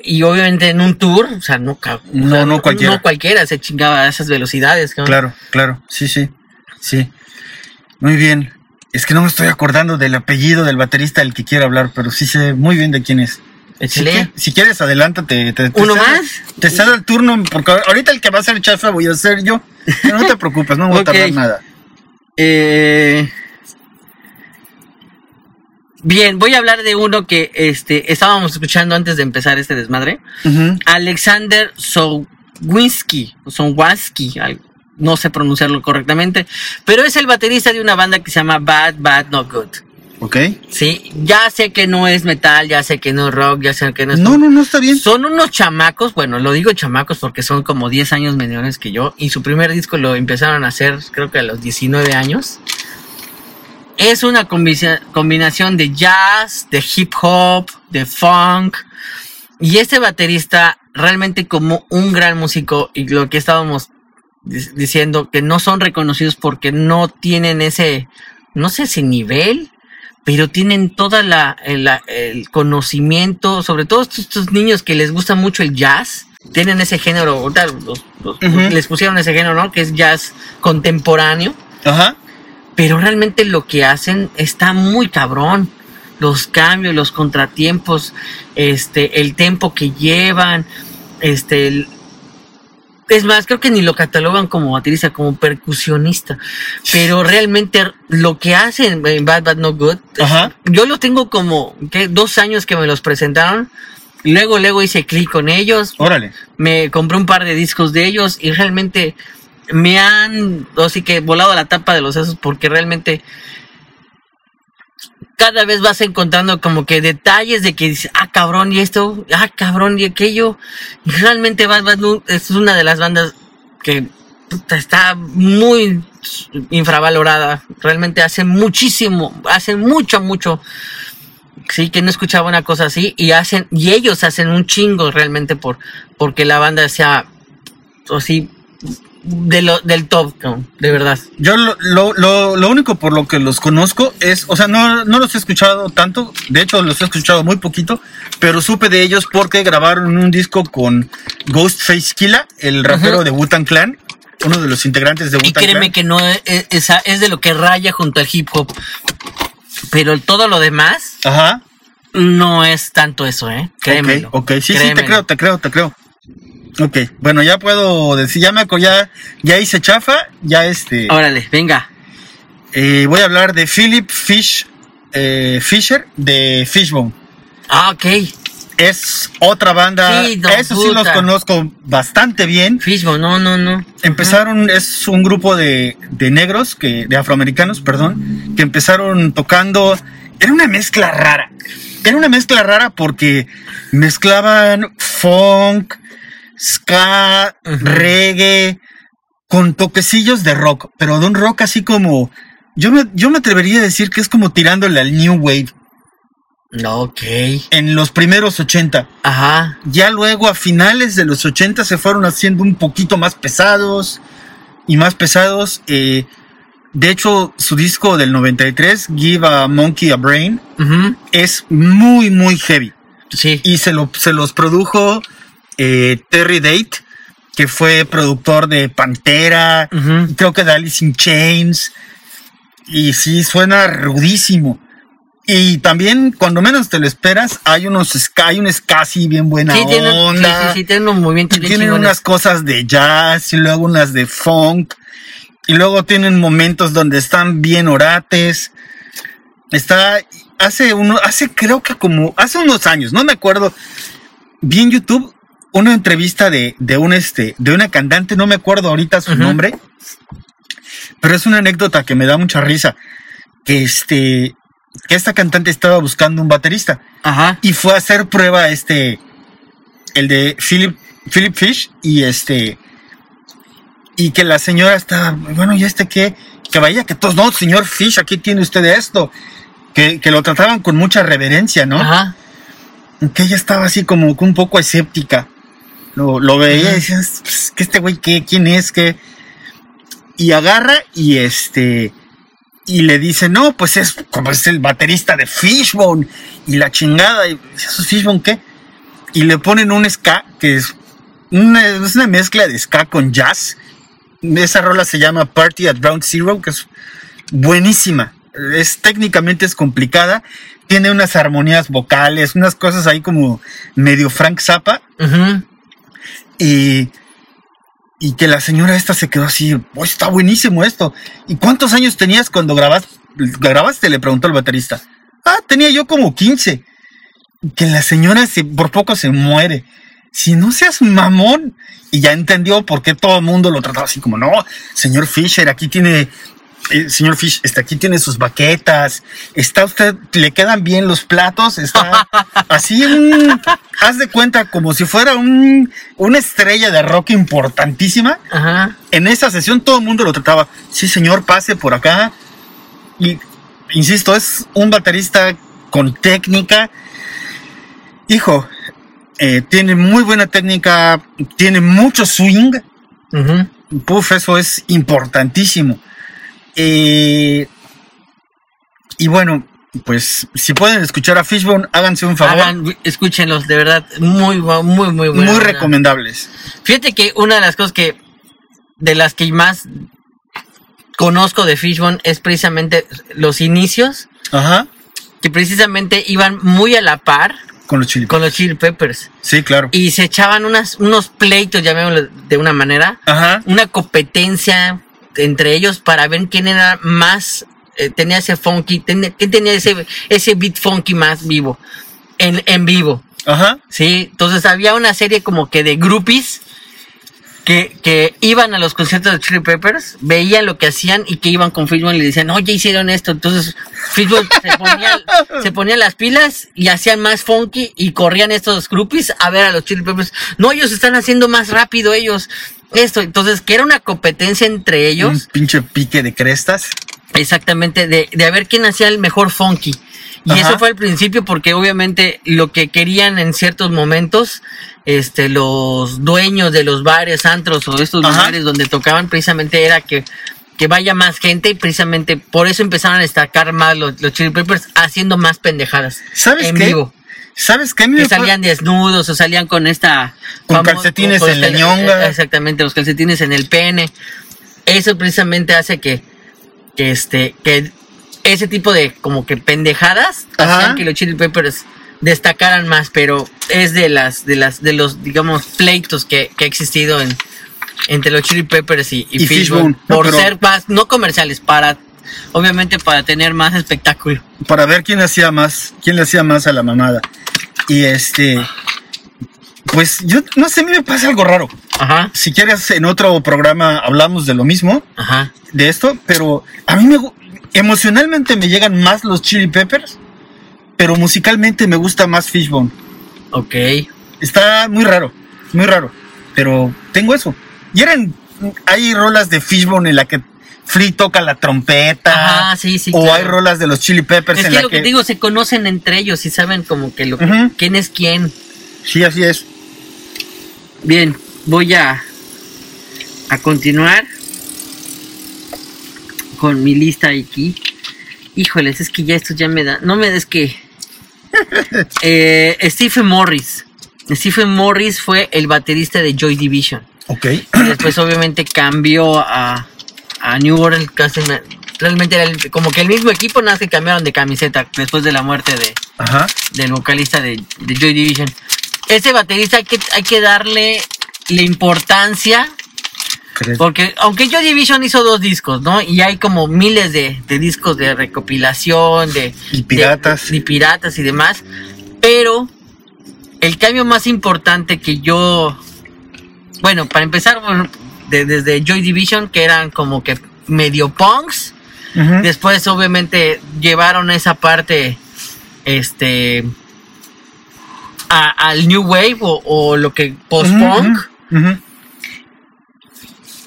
Y obviamente en un tour, o sea, no, o No, sea, no cualquiera. no cualquiera se chingaba a esas velocidades. cabrón. Claro, claro. Sí, sí. Sí. Muy bien. Es que no me estoy acordando del apellido del baterista del que quiero hablar, pero sí sé muy bien de quién es. Si, si quieres, adelántate. Te, te ¿Uno cedo- más? Te cedo el turno, porque ahorita el que va a ser chafa voy a ser yo. Pero no te preocupes, no voy a tardar nada. Eh, Bien, voy a hablar de uno que este estábamos escuchando antes de empezar este desmadre. Alexander Sowinski, al- no sé pronunciarlo correctamente, pero es el baterista de una banda que se llama Bad Bad Not Good. Ok. Sí, ya sé que no es metal, ya sé que no es rock, ya sé que no es No, no, no está bien. Son unos chamacos, bueno, lo digo chamacos porque son como 10 años menores que yo, y su primer disco lo empezaron a hacer creo que a los 19 años. Es una combina- combinación de jazz, de hip hop, de funk, y este baterista realmente como un gran músico, y lo que estábamos di- diciendo, que no son reconocidos porque no tienen ese, no sé si nivel, pero tienen toda la el, la- el conocimiento, sobre todo estos, estos niños que les gusta mucho el jazz, tienen ese género, los- les pusieron ese género, ¿no? Que es jazz contemporáneo, Ajá. Pero realmente lo que hacen está muy cabrón. Los cambios, los contratiempos, este, el tempo que llevan, este, el- es más, creo que ni lo catalogan como baterista, como percusionista, pero realmente lo que hacen en Bad Bad No Good, Ajá. yo lo tengo como ¿qué? dos años que me los presentaron, luego luego hice clic con ellos, Órale. me compré un par de discos de ellos y realmente me han así que volado la tapa de los sesos porque realmente cada vez vas encontrando como que detalles de que dices, ah cabrón y esto, ah cabrón y aquello. Y realmente Bad Bad es una de las bandas que está muy infravalorada. Realmente hace muchísimo, hace mucho, mucho. Sí, que no escuchaba una cosa así y hacen, y ellos hacen un chingo realmente por, porque la banda sea así de lo, del top, de verdad. Yo lo, lo, lo, lo único por lo que los conozco es, o sea, no, no los he escuchado tanto, de hecho los he escuchado muy poquito, pero supe de ellos porque grabaron un disco con Ghostface Killa, el rapero Ujú. de Wu-Tang Clan, uno de los integrantes de Y Wu-Tang créeme Clan. que no es, es, es de lo que raya junto al hip hop. Pero todo lo demás Ajá. no es tanto eso, ¿eh? Créemelo. Ok, ok, sí, sí, te creo, te creo, te creo. Ok, bueno, ya puedo decir, ya me ya, ya hice chafa, ya este, Órale, venga. eh, voy a hablar de Philip Fish, eh, Fisher de Fishbone. Ah, ok. Es otra banda, Sí, no, eso sí los conozco bastante bien. Fishbone, no, no, no. Empezaron, es un grupo de, de negros, que, de afroamericanos, perdón, que empezaron tocando, era una mezcla rara. Era una mezcla rara porque mezclaban funk, ska, reggae, con toquecillos de rock, pero de un rock así como, yo me, yo me atrevería a decir que es como tirándole al New Wave ok. en los primeros 80. Ajá. Ya luego a finales de los 80 se fueron haciendo un poquito más pesados y más pesados. eh, de hecho, su disco del 93, Give a Monkey a Brain, es muy, muy heavy. Sí. Y se, lo, se los produjo eh, Terry Date, que fue productor de Pantera, Ujú. creo que de Alice in Chains. Y sí, suena rudísimo. Y también, cuando menos te lo esperas, hay unos hay un así bien buena Sí, tienen, sí, onda. sí, sí, tienen unos movimientos bien tienen chingones. unas cosas de jazz y luego unas de funk. Y luego tienen momentos donde están bien orates. Está, hace uno, hace creo que como, hace unos años, no me acuerdo, vi en YouTube una entrevista de, de un este, de una cantante, no me acuerdo ahorita su nombre, pero es una anécdota que me da mucha risa, que este, que esta cantante estaba buscando un baterista Ajá. y fue a hacer prueba este el de Philip Philip Fish y este y que la señora estaba bueno y este qué que vaya que todos no señor Fish aquí tiene usted esto que, que lo trataban con mucha reverencia no Ajá. que ella estaba así como un poco escéptica lo, lo veía y Ujú. decía "Pues, que este güey qué quién es qué y agarra y este y le dice, no, pues es como es el baterista de Fishbone y la chingada. Y ¿eso es Fishbone qué? Y le ponen un ska que es una, es una mezcla de ska con jazz. Esa rola se llama Party at Ground Zero, que es buenísima. Es técnicamente es complicada. Tiene unas armonías vocales, unas cosas ahí como medio Frank Zappa. Y, y que la señora esta se quedó así, "Oh, está buenísimo esto. ¿Y cuántos años tenías cuando grabaste? grabaste? Le preguntó el baterista. Ah, tenía yo como 15. Que la señora se, por poco se muere. Si no seas mamón. Y ya entendió por qué todo el mundo lo trataba así como, no, señor Fisher, aquí tiene, eh, señor Fish, este, aquí tiene sus baquetas, está usted, le quedan bien los platos, está así, un, haz de cuenta como si fuera un, una estrella de rock importantísima. Ajá. En esa sesión todo el mundo lo trataba, sí señor, pase por acá. Y, insisto, es un baterista con técnica. Hijo, eh, tiene muy buena técnica, tiene mucho swing. Ujú. Puf, eso es importantísimo. Eh, y bueno, pues si pueden escuchar a Fishbone, háganse un favor. Hagan, escúchenlos, de verdad, muy, muy, muy buena muy recomendables. Fíjate que una de las cosas que, de las que más conozco de Fishbone es precisamente los inicios, Ajá. que precisamente iban muy a la par Con los chili con los Chili Peppers. Sí, claro. Y se echaban unas, unos pleitos, llamémoslo de una manera, Ajá. una competencia entre ellos para ver quién era más, eh, tenía ese funky, ten- quién tenía ese, ese beat funky más vivo, en, en vivo. Ajá. Sí, entonces había una serie como que de groupies que, que iban a los conciertos de Chili Peppers, veían lo que hacían y que iban con Fishbone y le decían, oye, hicieron esto. Entonces Fishbone se ponía, se ponía las pilas y hacían más funky y corrían estos groupies a ver a los Chili Peppers. No, ellos están haciendo más rápido, ellos. Esto, entonces, que era una competencia entre Un ellos, pinche pique de crestas. exactamente, de, de a ver quién hacía el mejor funky. Y Ajá. eso fue al principio porque obviamente lo que querían en ciertos momentos, este, los dueños de los bares, antros o estos Ajá. lugares donde tocaban precisamente era que, que vaya más gente y precisamente por eso empezaron a destacar más los, los Chili Peppers haciendo más pendejadas ¿Sabes en qué? vivo. ¿Sabes qué? Que salían desnudos o salían con esta... Con calcetines en la ñonga. Exactamente, los calcetines en el pene. Eso precisamente hace que, que este, que ese tipo de como que pendejadas hacían que los Chili Peppers destacaran más, pero es de las, de las, de los, digamos, pleitos que, que ha existido en, entre los Chili Peppers y, y Y Fishbone. No, por ser más, no comerciales, para, obviamente para tener más espectáculo. para ver quién hacía más, quién le hacía más a la mamada. Y este, pues yo no sé, a mí me pasa algo raro. Ajá, Si quieres, en otro programa hablamos de lo mismo, ajá, de esto, pero a mí me, emocionalmente me llegan más los Chili Peppers, pero musicalmente me gusta más Fishbone. ok. Está muy raro, muy raro, pero tengo eso. Y eran, hay rolas de Fishbone en la que Flea toca la trompeta. Ajá, sí, sí. o claro. hay rolas de los Chili Peppers Es en que la lo que digo, se conocen entre ellos y saben como que lo que- quién es quién. Sí, así es. Bien, voy a a continuar con mi lista aquí. Híjoles, es que ya esto ya me da, no me des que eh, Stephen Morris. Stephen Morris fue el baterista de Joy Division. Ok. Y después obviamente cambió a, a New Orleans. casi me- realmente era el- como que el mismo equipo, nada que cambiaron de camiseta después de la muerte de, Ajá. del vocalista de, de Joy Division. Ese baterista hay que, hay que darle la importancia, ¿Crees? porque aunque Joy Division hizo dos discos, ¿no? Y hay como miles de, de discos de recopilación, de... Y piratas. de- y piratas y demás, pero el cambio más importante que yo... Bueno, para empezar, bueno, de- desde Joy Division, que eran como que medio punks. Después, obviamente, llevaron esa parte, este, a- al New Wave o, o lo que post-punk.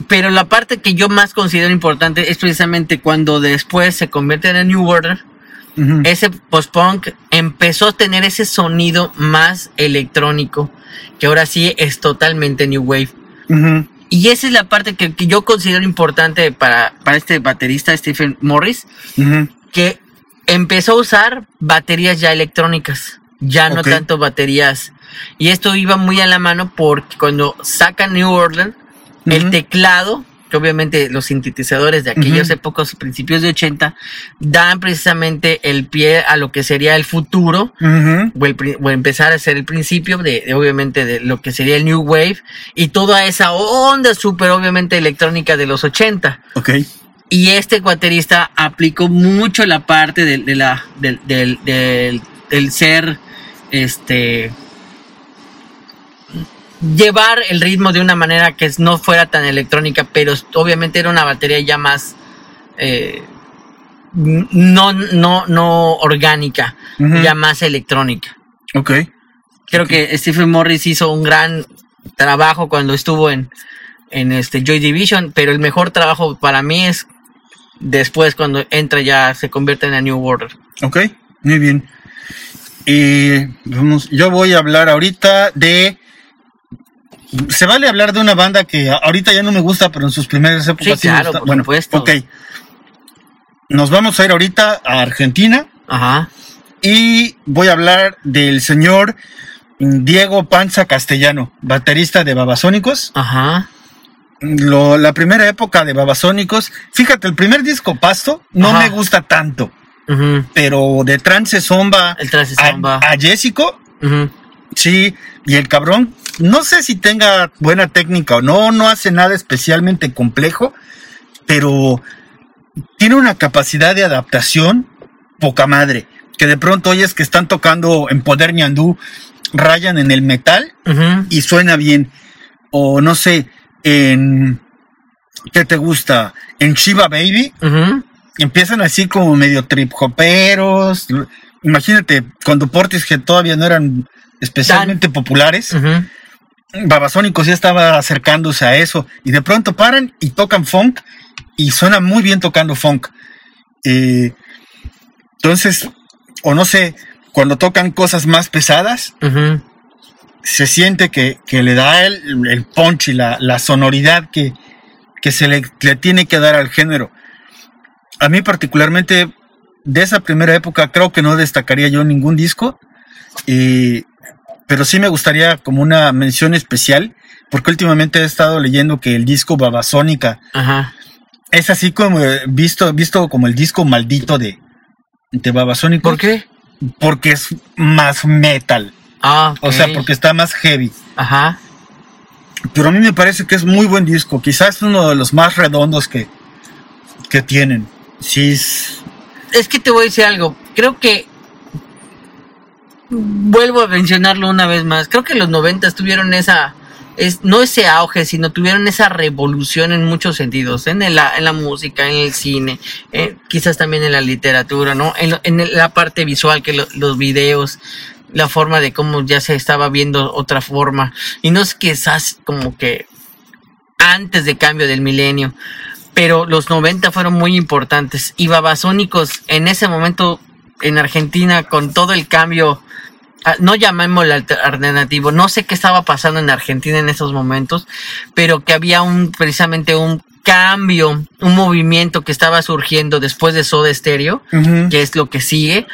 Pero la parte que yo más considero importante es precisamente cuando después se convierte en el New Order. Ese post-punk empezó a tener ese sonido más electrónico, que ahora sí es totalmente New Wave. Ujú. Y esa es la parte que, que yo considero importante para, para este baterista, Stephen Morris. Que empezó a usar baterías ya electrónicas, ya no Ok. tanto baterías. Y esto iba muy a la mano porque cuando sacan New Orleans, el teclado, que obviamente los sintetizadores de aquellas Ujú. épocas, principios de 80, dan precisamente el pie a lo que sería el futuro. O, el pri- o empezar a ser el principio de, de, obviamente de lo que sería el New Wave y toda esa onda súper obviamente electrónica de los 80. Ok. Y este baterista aplicó mucho la parte del, de la, del, del, del- del ser, este, llevar el ritmo de una manera que no fuera tan electrónica, pero obviamente era una batería ya más, eh, no, no, no orgánica, ya más electrónica. Ok. Creo que Stephen Morris hizo un gran trabajo cuando estuvo en, en este Joy Division, pero el mejor trabajo para mí es después cuando entra ya se convierte en la New Order. Ok. Muy bien. Y vamos, yo voy a hablar ahorita de. Se vale hablar de una banda que ahorita ya no me gusta, pero en sus primeras épocas Sí, me claro, gusta. por bueno, supuesto. ok. Nos vamos a ir ahorita a Argentina Ajá. y voy a hablar del señor Diego Panza Castellano, baterista de Babasónicos. Ajá. lo- la primera época de Babasónicos, fíjate, el primer disco Pasto no Ajá. me gusta tanto, Ujú. pero de Trance Zomba El trance a, zomba. a Jessico, Ujú. Sí, y el cabrón, no sé si tenga buena técnica o no, no hace nada especialmente complejo, pero tiene una capacidad de adaptación poca madre, que de pronto oyes que están tocando en Poder Ñandú, rayan en el metal y suena bien. O no sé, en. ¿Qué te gusta? En Shiva Baby empiezan así como medio trip hoperos. Imagínate, cuando Portishead todavía no eran especialmente populares. Babasónicos ya estaba acercándose a eso. Y de pronto paran y tocan funk y suena muy bien tocando funk. Eh, entonces, o no sé, cuando tocan cosas más pesadas, se siente que, que le da el, el punch y la, la sonoridad que, que se le, le tiene que dar al género. A mí particularmente, de esa primera época, creo que no destacaría yo ningún disco, y- pero sí me gustaría como una mención especial, porque últimamente he estado leyendo que el disco Babasónica Ajá. es así como eh, visto, visto como el disco maldito de, de Babasónicos. ¿Por qué? Porque es más metal, Ah, o sea, porque está más heavy. Ajá. Pero a mí me parece que es muy buen disco. Quizás uno de los más redondos que, que tienen. Sí, es- Es que te voy a decir algo. Creo que. Vuelvo a mencionarlo una vez más. Creo que los noventas tuvieron esa. Es, no ese auge, sino tuvieron esa revolución en muchos sentidos. En, el- en la música, en el cine, eh, quizás también en la literatura, ¿no? En, en la parte visual, que lo- los videos, la forma de cómo ya se estaba viendo otra forma. Y no es quizás como que antes de cambio del milenio, pero los 90 fueron muy importantes. Y Babasónicos en ese momento en Argentina con todo el cambio, no llamémoslo alternativo, no sé qué estaba pasando en Argentina en esos momentos, pero que había un precisamente un cambio, un movimiento que estaba surgiendo después de Soda Stereo, que es lo que sigue.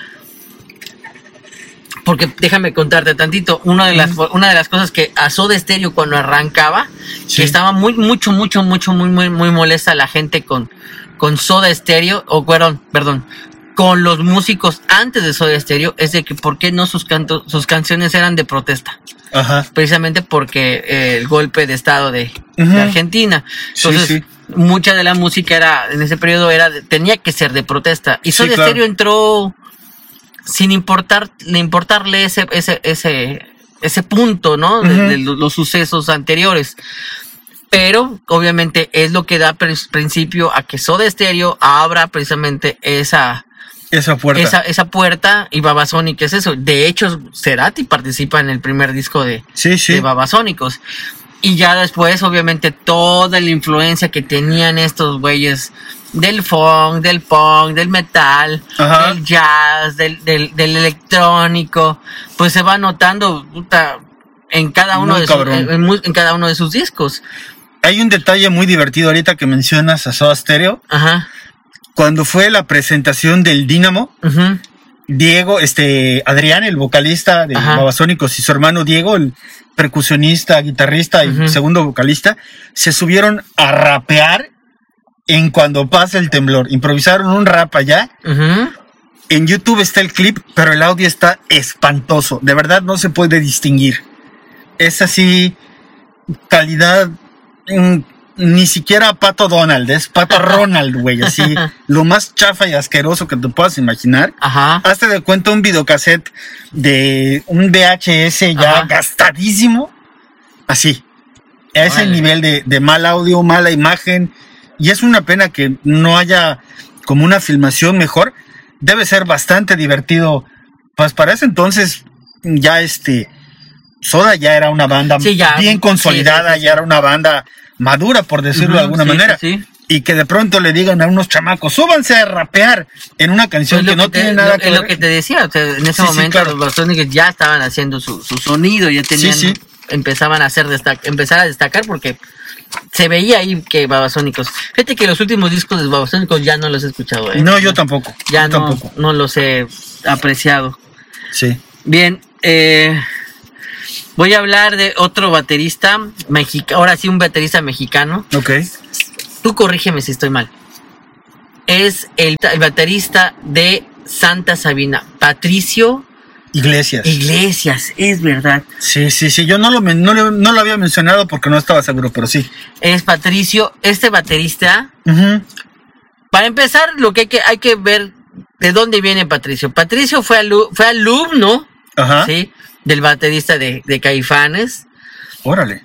Porque déjame contarte tantito, una de las, una de las cosas que a Soda Stereo cuando arrancaba, Sí. que estaba muy, mucho, mucho, mucho, muy, muy, muy molesta la gente con, con Soda Stereo, o perdón, perdón, con los músicos antes de Soda Stereo, es de que por qué no sus, cantos, sus canciones eran de protesta, Ajá. precisamente porque eh, el golpe de estado de. Argentina. Sí, Entonces, sí. mucha de la música era, en ese periodo era, tenía que ser de protesta. Y Sí, Soda claro. Stereo entró sin importar, le importarle ese, ese, ese, ese punto, ¿no? De, Ujú. de lo- los sucesos anteriores. Pero, obviamente, es lo que da pr- principio a que Soda Stereo abra precisamente esa, Esa puerta. esa, esa puerta y Babasónica es eso. De hecho, Cerati participa en el primer disco de, Sí, sí. de Babasónicos. Y ya después, obviamente, toda la influencia que tenían estos güeyes del funk, del punk, del metal, Ajá. del jazz, del, del, del electrónico, pues se va notando puta, en cada uno Muy de sus, en cada uno de sus discos. Hay un detalle muy divertido ahorita que mencionas a Soda Stereo. Ajá. Cuando fue la presentación del Dínamo, Diego, este, Adrián, el vocalista de. Babasónicos, y su hermano Diego, el percusionista, guitarrista y segundo vocalista, se subieron a rapear en cuando pasa el temblor. Improvisaron un rap allá. En YouTube está el clip, pero el audio está espantoso. De verdad no se puede distinguir. Es así, calidad, ni siquiera Pato Donald, es Pato Ronald, güey. Así, lo más chafa y asqueroso que te puedas imaginar. Ajá. Hazte de cuenta un videocassette de un VHS ya Ajá. gastadísimo. Así. A ese Órale. nivel de, de mal audio, mala imagen. Y es una pena que no haya como una filmación mejor. Debe ser bastante divertido. Pues para ese entonces, ya este. Soda ya era una banda Sí, ya. bien consolidada, sí, sí, sí. ya era una banda madura, por decirlo de alguna sí, manera. sí, sí. Y que de pronto le digan a unos chamacos, súbanse a rapear en una canción Pues que lo no te- tiene lo- nada es que lo ver. que te decía, o sea, en ese momento claro. los Babasónicos ya estaban haciendo su, su sonido, ya tenían, empezaban a hacer destac empezar a destacar porque se veía ahí que Babasónicos. Fíjate que los últimos discos de Babasónicos ya no los he escuchado, ¿eh? No, yo tampoco. ya yo no, tampoco. no los he apreciado. Sí. Bien, eh, Voy a hablar de otro baterista mexicano, ahora sí un baterista mexicano. Ok. Tú corrígeme si estoy mal. Es el, el baterista de Santa Sabina, Patricio Iglesias. Iglesias, es verdad. Sí, sí, sí. Yo no lo, no, lo- no lo había mencionado porque no estaba seguro, pero sí. Es Patricio, este baterista. Ujú. Para empezar, lo que hay que, hay que ver de dónde viene Patricio. Patricio fue, alu- fue alumno, Ajá. ¿sí? Del baterista de, de Caifanes. Órale.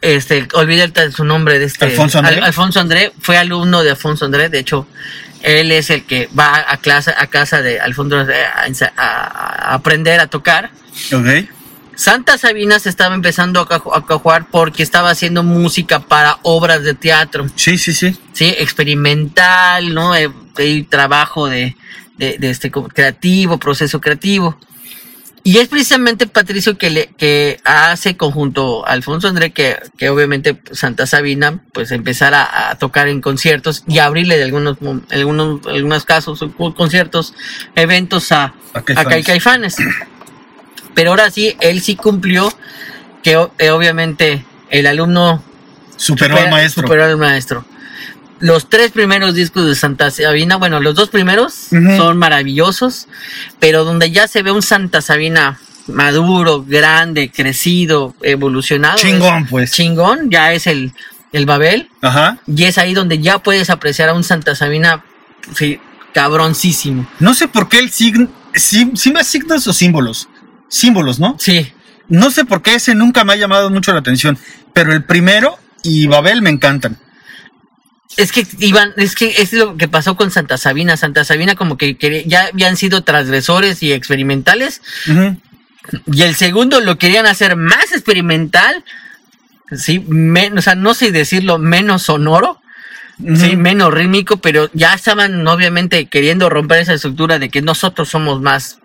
Este, olvidé el- su nombre de este. Alfonso André. Al- Alfonso André, fue alumno de Alfonso André. De hecho, él es el que va a clase, a casa de Alfonso André a, ensa- a- a aprender a tocar. Ok. Santa Sabina se estaba empezando a, caju- a jugar porque estaba haciendo música para obras de teatro, Sí, sí, sí. ¿sí? Experimental, ¿no? Eh, hay trabajo de, de, de este creativo, proceso creativo. Y es precisamente Patricio que le que hace conjunto a Alfonso André que, que obviamente Santa Sabina pues empezar a, a tocar en conciertos y abrirle de algunos algunos algunos casos conciertos eventos a, A Caifanes. Cai- Caifanes. Pero ahora sí, él sí cumplió que obviamente el alumno Superó al maestro. superó al maestro. Los tres primeros discos de Santa Sabina, bueno, los dos primeros son maravillosos, pero donde ya se ve un Santa Sabina maduro, grande, crecido, evolucionado. Chingón, es- pues. chingón, ya es el, el Babel. Ajá. Y es ahí donde ya puedes apreciar a un Santa Sabina sí, cabroncísimo. No sé por qué el signo. Sí, sí más signos o símbolos. Símbolos, ¿no? Sí, No sé por qué ese nunca me ha llamado mucho la atención. Pero el primero y Babel me encantan. Es que Iván, es que es lo que pasó con Santa Sabina. Santa Sabina como que quería- ya habían sido transgresores y experimentales. Y el segundo lo querían hacer más experimental. Sí, men- o sea, no sé decirlo menos sonoro. Sí, menos rítmico, pero ya estaban obviamente queriendo romper esa estructura de que nosotros somos más,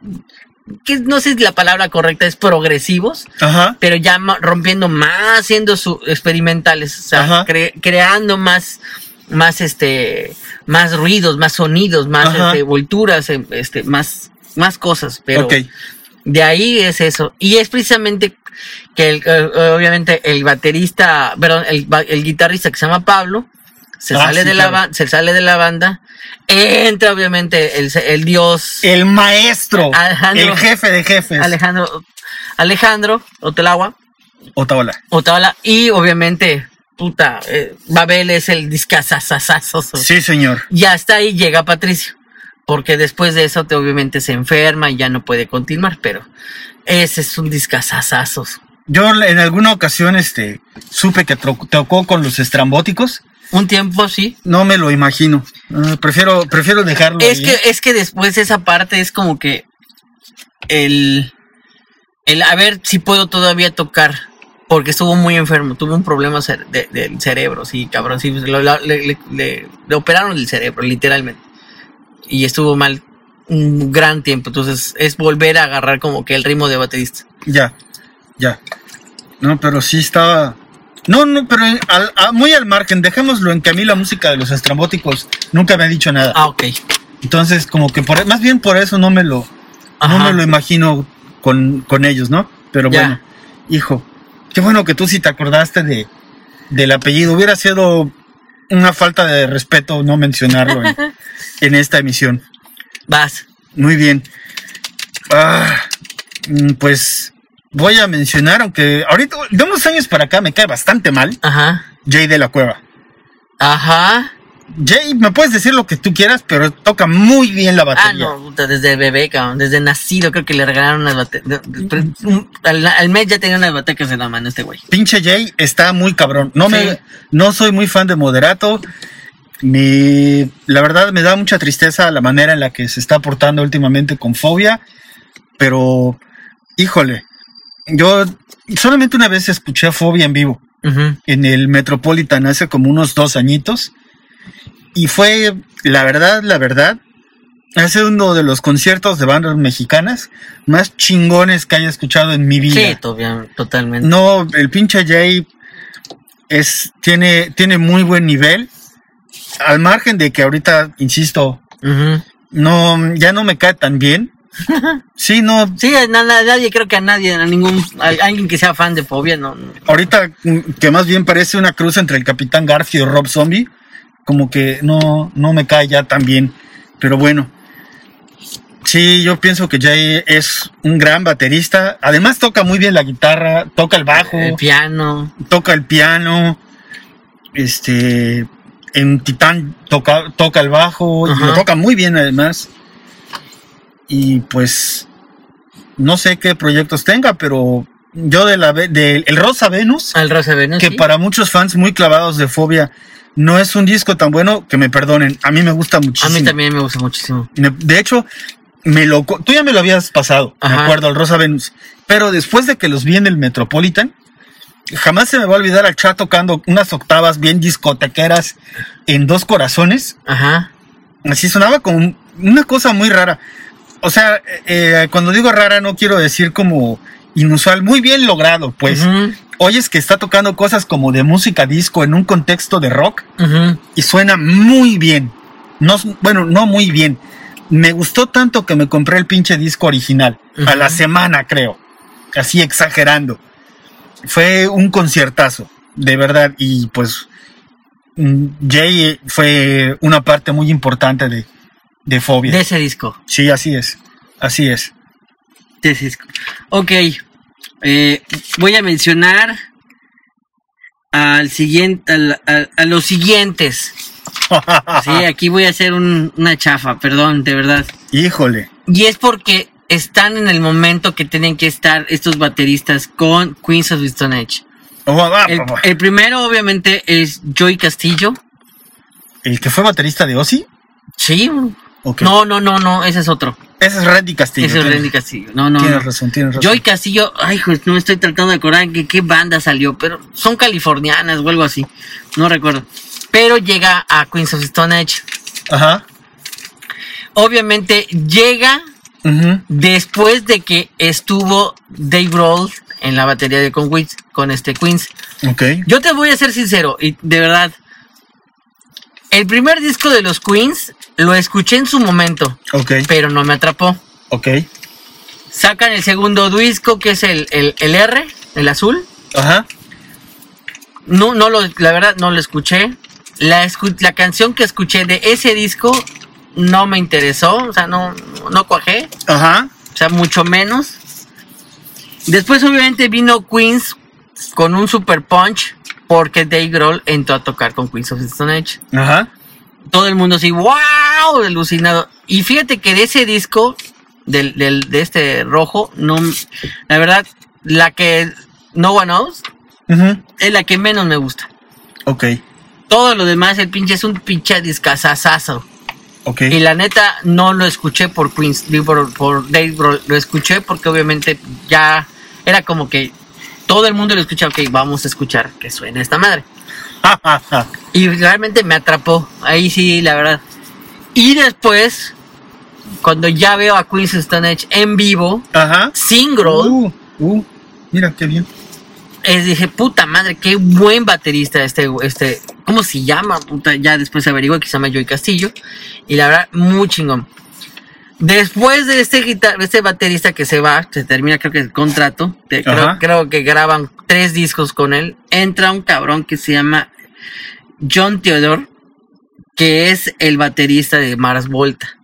que no sé si la palabra correcta es progresivos, Ajá. pero ya rompiendo más, siendo su, experimentales, o sea, cre- creando más, más este, más ruidos, más sonidos, más este, volturas, em, este, más, más cosas, pero de ahí es eso. Y es precisamente que el- eh, obviamente el baterista, perdón, el, el guitarrista que se llama Pablo, se Ah, sale sí, de la claro. se sale de la banda, entra obviamente el, el dios El maestro. Alejandro. El jefe de jefes. Alejandro, Alejandro Otelagua, Otaola. Otaola, y obviamente, puta, eh, Babel es el discazazazazo. Sí, señor. Y hasta ahí llega Patricio. Porque después de eso, te, obviamente se enferma y ya no puede continuar. Pero ese es un discazazazo. Yo en alguna ocasión este, supe que tocó con los estrambóticos. Un tiempo sí. No me lo imagino. Prefiero, prefiero dejarlo. Es ahí. que, es que después esa parte es como que el, el a ver si puedo todavía tocar. Porque estuvo muy enfermo, tuvo un problema cer- de- del cerebro, sí, cabrón. Sí, lo- lo- le, le- le- operaron el cerebro, literalmente. Y estuvo mal un gran tiempo. Entonces es volver a agarrar como que el ritmo de baterista. Ya, ya. No, pero sí estaba. No, no, pero al- a- muy al margen. Dejémoslo en que a mí la música de los estrambóticos nunca me ha dicho nada. Ah, ok. Entonces, como que por, más bien por eso no me lo, no me lo imagino con, con ellos, ¿no? Pero Ya. bueno, hijo, qué bueno que tú sí te acordaste de, del apellido. Hubiera sido una falta de respeto no mencionarlo en, en esta emisión. Vas. Muy bien. Ah, mm, pues voy a mencionar, aunque ahorita, de unos años para acá me cae bastante mal, Ajá. Jay de la Cueva. Ajá. Jay, me puedes decir lo que tú quieras, pero toca muy bien la Ah, batería. no, desde bebé, cabrón. Desde nacido creo que le regalaron unas baterías. Al, al mes ya tenía unas baterías en la mano este güey. Pinche Jay está muy cabrón. No Sí. me, no soy muy fan de Moderato. Me, la verdad me da mucha tristeza la manera en la que se está portando últimamente con Fobia. Pero, híjole, yo solamente una vez escuché a Fobia en vivo. En el Metropolitan hace como unos dos añitos. Y fue, la verdad, la verdad, hace uno de los conciertos de bandas mexicanas más chingones que haya escuchado en mi vida. Sí, totalmente. No, el pinche Jay es, tiene, tiene muy buen nivel. Al margen de que ahorita, insisto, no, ya no me cae tan bien. Sí, no, Sí, a na- na- nadie, creo que a nadie, a ningún, a alguien que sea fan de Fobia, no. no. ahorita mm, que más bien parece una cruz entre el Capitán Garfio y Rob Zombie, como que no, no me cae ya tan bien. Pero bueno. Sí, yo pienso que Jay es un gran baterista. Además toca muy bien la guitarra, toca el bajo, El piano. toca el piano. Este, en Titán toca, toca el bajo y lo toca muy bien además. Y pues no sé qué proyectos tenga, pero yo de la ve- de el Rosa Venus, Al Rosa Venus. que sí. para muchos fans muy clavados de Fobia no es un disco tan bueno, que me perdonen, a mí me gusta A muchísimo. mí también me gusta muchísimo. Me- De hecho, me lo tú ya me lo habías pasado, me Ajá. acuerdo, el Rosa Venus, pero después de que los vi en el Metropolitan, jamás se me va a olvidar al chat tocando unas octavas bien discotequeras en dos corazones. Ajá. Así sonaba como una cosa muy rara. O sea, eh, cuando digo rara no quiero decir como inusual, muy bien logrado, pues. Oyes que está tocando cosas como de música disco en un contexto de rock y suena muy bien. No, bueno, no muy bien. Me gustó tanto que me compré el pinche disco original. A la semana, creo. Así exagerando. Fue un conciertazo, de verdad. Y pues mm, Jay fue una parte muy importante de, de Fobia. De ese disco. Sí, así es. Así es. de ese disco. Ok. Eh, voy a mencionar al siguiente, al- al- a los siguientes. Sí, aquí voy a hacer un- una chafa, perdón, de verdad. Híjole. Y es porque están en el momento que tienen que estar estos bateristas con Queens of the Stone Age. Oh, El, el primero, obviamente, es Joey Castillo. ¿El que fue baterista de Ozzy? Sí. No, no, no, no, ese es otro. Ese es Randy Castillo. ese es Randy Castillo. No, no. Tienes no. razón, tienes razón. Joey Castillo, ay, pues no me estoy tratando de acordar que qué banda salió, pero son californianas o algo así. No recuerdo. Pero llega a Queens of Stone Age. Ajá. Obviamente llega Ujú. después de que estuvo Dave Grohl en la batería de con, con este Queens. Ok. Yo te voy a ser sincero, y de verdad. El primer disco de los Queens lo escuché en su momento, Ok. pero no me atrapó. Ok. Sacan el segundo disco, que es el, el, el R, el azul. Ajá. No, no lo, la verdad no lo escuché. La, escu- la canción que escuché de ese disco no me interesó, o sea, no, no cuajé, Ajá. o sea, mucho menos. Después obviamente vino Queens con un super punch porque Dave Grohl entró a tocar con Queens of the Stone Age. Ajá. Todo el mundo así, wow, alucinado. Y fíjate que de ese disco, del, del- de este rojo, no, la verdad, la que No One Knows es la que menos me gusta. Ok. Todo lo demás, el pinche es un pinche discazazazo. Ok. Y la neta, no lo escuché por Queens, por, por Dave Grohl. Lo escuché porque obviamente ya era como que todo el mundo lo escucha. Ok, vamos a escuchar que suena esta madre. Y realmente me atrapó. Ahí sí, la verdad. Y después, cuando ya veo a Queens Stone Age en vivo, Ajá. sin Grohl, Uh, uh, mira qué bien. es, dije, puta madre, qué buen baterista este, este, ¿cómo se llama? Puta, ya después averigué que se llama Joey Castillo. Y la verdad, muy chingón. Después de este guitar este baterista que se va, se termina creo que el contrato, te- creo, que graban tres discos con él, entra un cabrón que se llama John Theodore, que es el baterista de Mars Volta.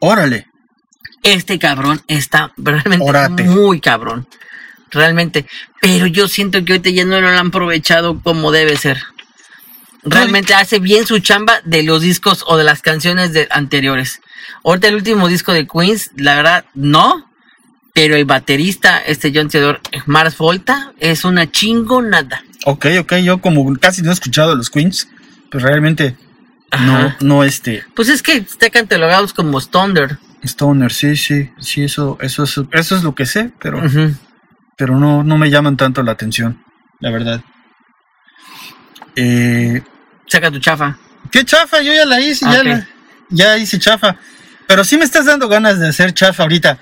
Órale. Este cabrón está realmente muy cabrón. Realmente. Pero yo siento que ahorita ya no lo han aprovechado como debe ser. Realmente hace bien su chamba de los discos o de las canciones de anteriores. Ahorita el último disco de Queens, la verdad, no. Pero el baterista, este John Theodore, Mars Volta, es una chingonada. Ok, ok. Yo como casi no he escuchado los Queens, pues realmente no, Ajá. no este. Pues es que están catalogados como Stoner. Stoner, sí, sí, sí, eso, eso, es- eso es lo que sé, pero, pero no, no me llaman tanto la atención, la verdad. Eh, Saca tu chafa. ¿Qué chafa? Yo ya la hice, ya, la- ya hice chafa. Pero sí me estás dando ganas de hacer chafa ahorita.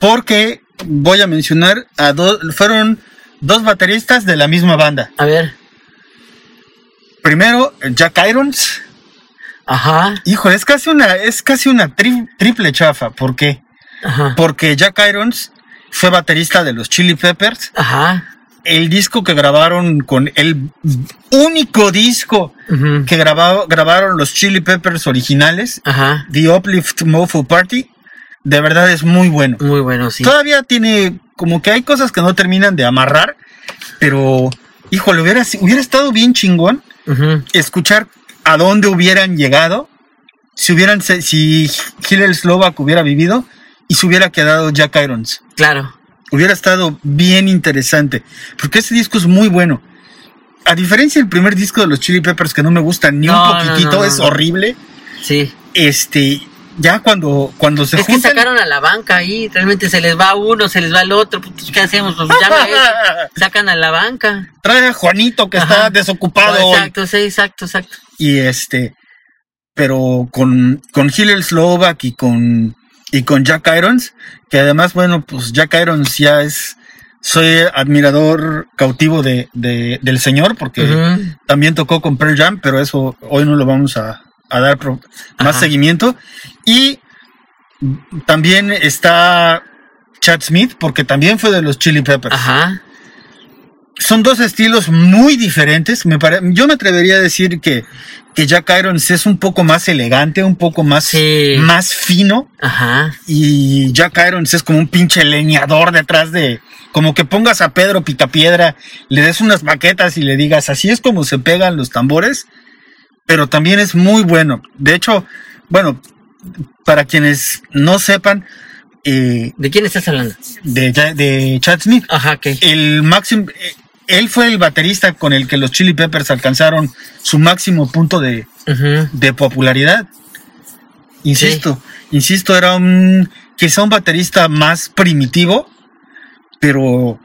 Porque voy a mencionar a dos, fueron dos bateristas de la misma banda. A ver. Primero, Jack Irons. Ajá. Híjole, es casi una, es casi una tri- triple chafa. ¿Por qué? Ajá. porque Jack Irons fue baterista de los Chili Peppers. Ajá. El disco que grabaron con el único disco que grabado- grabaron los Chili Peppers originales, Ajá. The Uplift Mofo Party, de verdad es muy bueno. Muy bueno, sí. Todavía tiene como que hay cosas que no terminan de amarrar, pero híjole, hubiera, hubiera estado bien chingón Ujú. escuchar a dónde hubieran llegado si hubieran si Hillel Slovak hubiera vivido y se hubiera quedado Jack Irons. Claro. Hubiera estado bien interesante, porque ese disco es muy bueno. A diferencia del primer disco de los Chili Peppers que no me gusta ni No, un poquitito, no, no, es horrible. Sí. Este, ya cuando cuando se es que sacaron a la banca ahí. Realmente se les va uno, se les va el otro. pues, ¿Qué hacemos? Pues ya. Sacan a la banca. trae a Juanito que está desocupado hoy. Exacto, sí, exacto, exacto. y este pero con con Hillel Slovak y con y con Jack Irons que además bueno pues Jack Irons ya es soy admirador cautivo de, de- del señor porque también tocó con Pearl Jam pero eso hoy no lo vamos a, a dar pro- más Ajá. seguimiento y también está Chad Smith porque también fue de los Chili Peppers Ajá. Son dos estilos muy diferentes. Me pare- yo me atrevería a decir que, que Jack Irons es un poco más elegante, un poco más, Sí. más fino. Ajá. Y Jack Irons es como un pinche leñador detrás de. Como que pongas a Pedro Picapiedra, le des unas maquetas y le digas, así es como se pegan los tambores. Pero también es muy bueno. De hecho, bueno, para quienes no sepan, eh, ¿De quién estás hablando? de, de Chad Smith, Ajá, ok. el máximo, eh, él fue el baterista con el que los Chili Peppers alcanzaron su máximo punto de, de popularidad. Insisto, insisto, era un quizá un baterista más primitivo, pero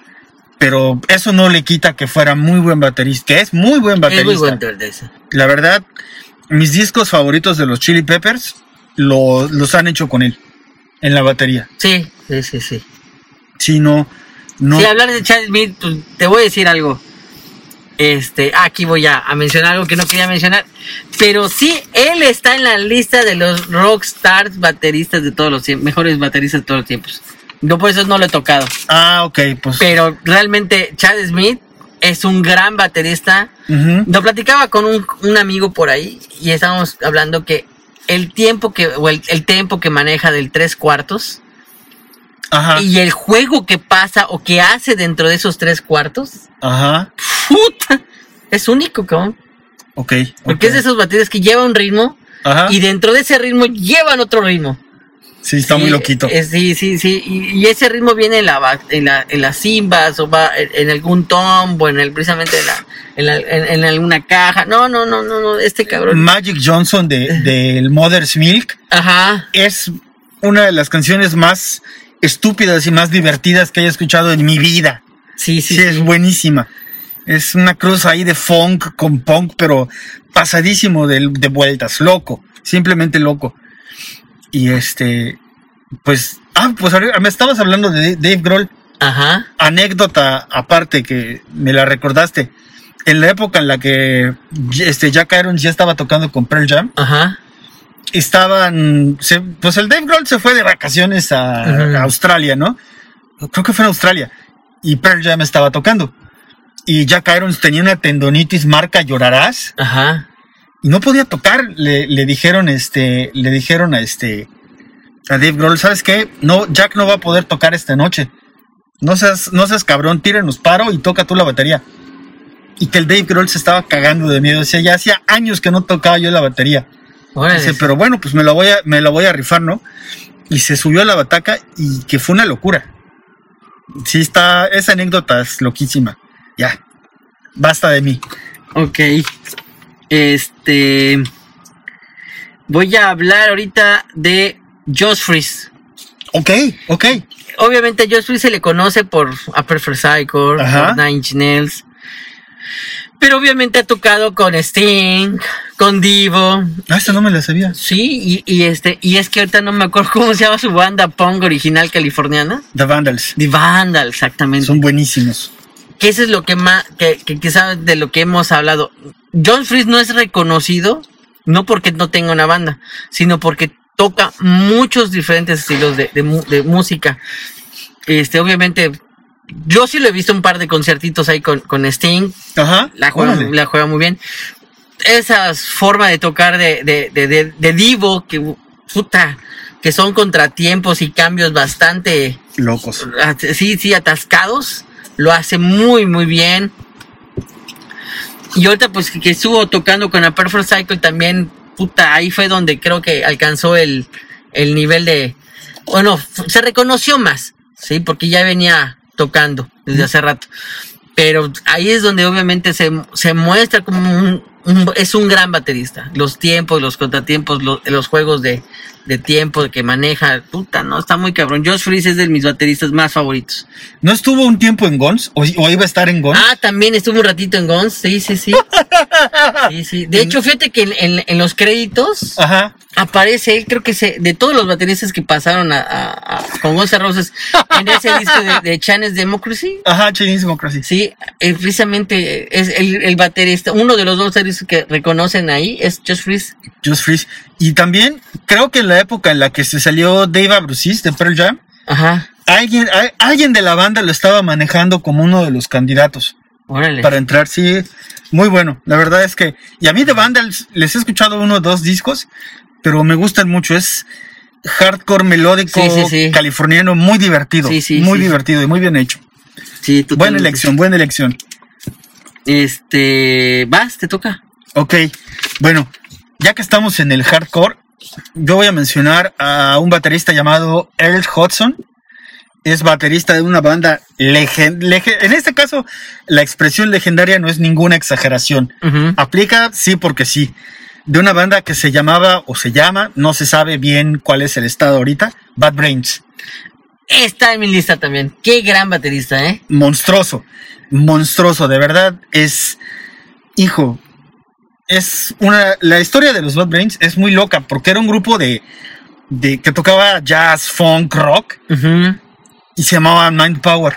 pero eso no le quita que fuera muy buen baterista, que es muy buen baterista. muy eso. La verdad, mis discos favoritos de los Chili Peppers lo- los han hecho con él en la batería. Sí, sí, sí, sí. Si no, no. Si hablar de Chad Smith, pues, te voy a decir algo. Este, aquí voy a, a mencionar algo que no quería mencionar. Pero sí, él está en la lista de los rockstars bateristas de todos los tiempos, mejores bateristas de todos los tiempos. Yo por eso no lo he tocado. Ah, ok, pues. Pero realmente Chad Smith es un gran baterista. Lo platicaba con un, un amigo por ahí y estábamos hablando que el tiempo que, o el, el tempo que maneja del tres cuartos Ajá, y el juego que pasa o que hace dentro de esos tres cuartos, ajá, puta, es único, cabrón. ok. Porque es de esos baterías que lleva un ritmo Ajá, y dentro de ese ritmo llevan otro ritmo. sí, está muy loquito. eh, sí, sí, sí. Y, y ese ritmo viene en, la, en, la, en las cimbas o va en, en algún tombo, en el, precisamente en, la, en, la- en- alguna caja. No, no, no, no, no, este cabrón. Magic Johnson de, del Mother's Milk Ajá. es una de las canciones más estúpidas y más divertidas que haya escuchado en mi vida. Sí, sí, Sí, es buenísima. Es una cruz ahí de funk con punk, pero pasadísimo de, de vueltas, loco, simplemente loco. Y este, pues, ah, pues me estabas hablando de Dave Grohl, Ajá. anécdota aparte que me la recordaste. En la época en la que este Jack Irons ya estaba tocando con Pearl Jam, Ajá. Estaban, se- pues el Dave Grohl se fue de vacaciones a Australia, ¿no? Creo que fue en Australia. Y Pearl Jam estaba tocando. Y Jack Irons tenía una tendonitis marca llorarás Ajá. y no podía tocar. Le, le dijeron, este, le dijeron a este, a Dave Grohl, ¿sabes qué? No, Jack no va a poder tocar esta noche. No seas, no seas cabrón, tírenos paro y toca tú la batería. Y que el Dave Grohl se estaba cagando de miedo. Decía, ya hacía años que no tocaba yo la batería. Dice, pero bueno, pues me la voy a, me la voy a rifar, ¿no? Y se subió a la bataca y que fue una locura. Sí, está, esa anécdota es loquísima. Ya, basta de mí. Ok. Este. Voy a hablar ahorita de Josh Freeze. Ok, ok. Obviamente a Josh Freeze se le conoce por Upper Ajá. por Nine Inch Nails. Pero obviamente ha tocado con Sting, con Divo. Ah, esta no me la sabía. Sí, y, y este, y es que ahorita no me acuerdo cómo se llama su banda punk original californiana. The Vandals. The Vandal, exactamente. Son buenísimos. que eso es lo que más, que, que quizás de lo que hemos hablado. John Fries no es reconocido, no porque no tenga una banda, sino porque toca muchos diferentes estilos de, de música. Este, obviamente, yo sí lo he visto un par de conciertitos ahí con, con Sting. Ajá. La juega, órale. la juega muy bien. Esas formas de tocar de, de, de, Divo, que puta, que son contratiempos y cambios bastante Locos. sí, sí, atascados. Lo hace muy, muy bien. Y ahorita, pues, que, estuvo tocando con la Perfect Cycle también, puta, ahí fue donde creo que alcanzó el, el nivel de. Bueno, se reconoció más, ¿sí? Porque ya venía tocando desde hace rato. Pero ahí es donde obviamente se, se muestra como un, un- es un gran baterista. Los tiempos, los contratiempos, los, los juegos de, de tiempo que maneja, puta, no, está muy cabrón. Josh Freeze es de mis bateristas más favoritos. ¿No estuvo un tiempo en Guns? ¿O, o iba a estar en Guns? Ah, también estuvo un ratito en Guns, sí, sí, sí. Sí, sí. De hecho, fíjate que en, en- en los créditos Ajá. aparece él, creo que se, de todos los bateristas que pasaron a, a- a- con Guns Roses en ese disco de, de Democracy. Ajá, Chinese Democracy. Sí, eh, precisamente es el, el baterista, uno de los dos bateristas que reconocen ahí es Josh Freeze. Just Freeze. Y también creo que en la época en la que se salió Dave Abrucis de Pearl Jam, Ajá, alguien, de la banda lo estaba manejando como uno de los candidatos órale. para entrar. Sí, muy bueno. La verdad es que, y a mí de banda les, he escuchado uno o dos discos, pero me gustan mucho. Es hardcore melódico Sí, sí, sí. californiano, muy divertido. Sí, sí, muy divertido y muy bien hecho. Sí, Buena elección, buena elección. Este, vas, te toca. Ok, bueno, ya que estamos en el hardcore, yo voy a mencionar a un baterista llamado Earl Hudson. Es baterista de una banda legend En este caso, la expresión legendaria no es ninguna exageración. Aplica sí porque sí. De una banda que se llamaba o se llama, no se sabe bien cuál es el estado ahorita, Bad Brains. Está en mi lista también. Qué gran baterista, ¿eh? monstruoso, monstruoso, de verdad es, hijo, es una, la historia de los Bad Brains es muy loca porque era un grupo de, de que tocaba jazz, funk, rock Ujú, y se llamaba Mind Power.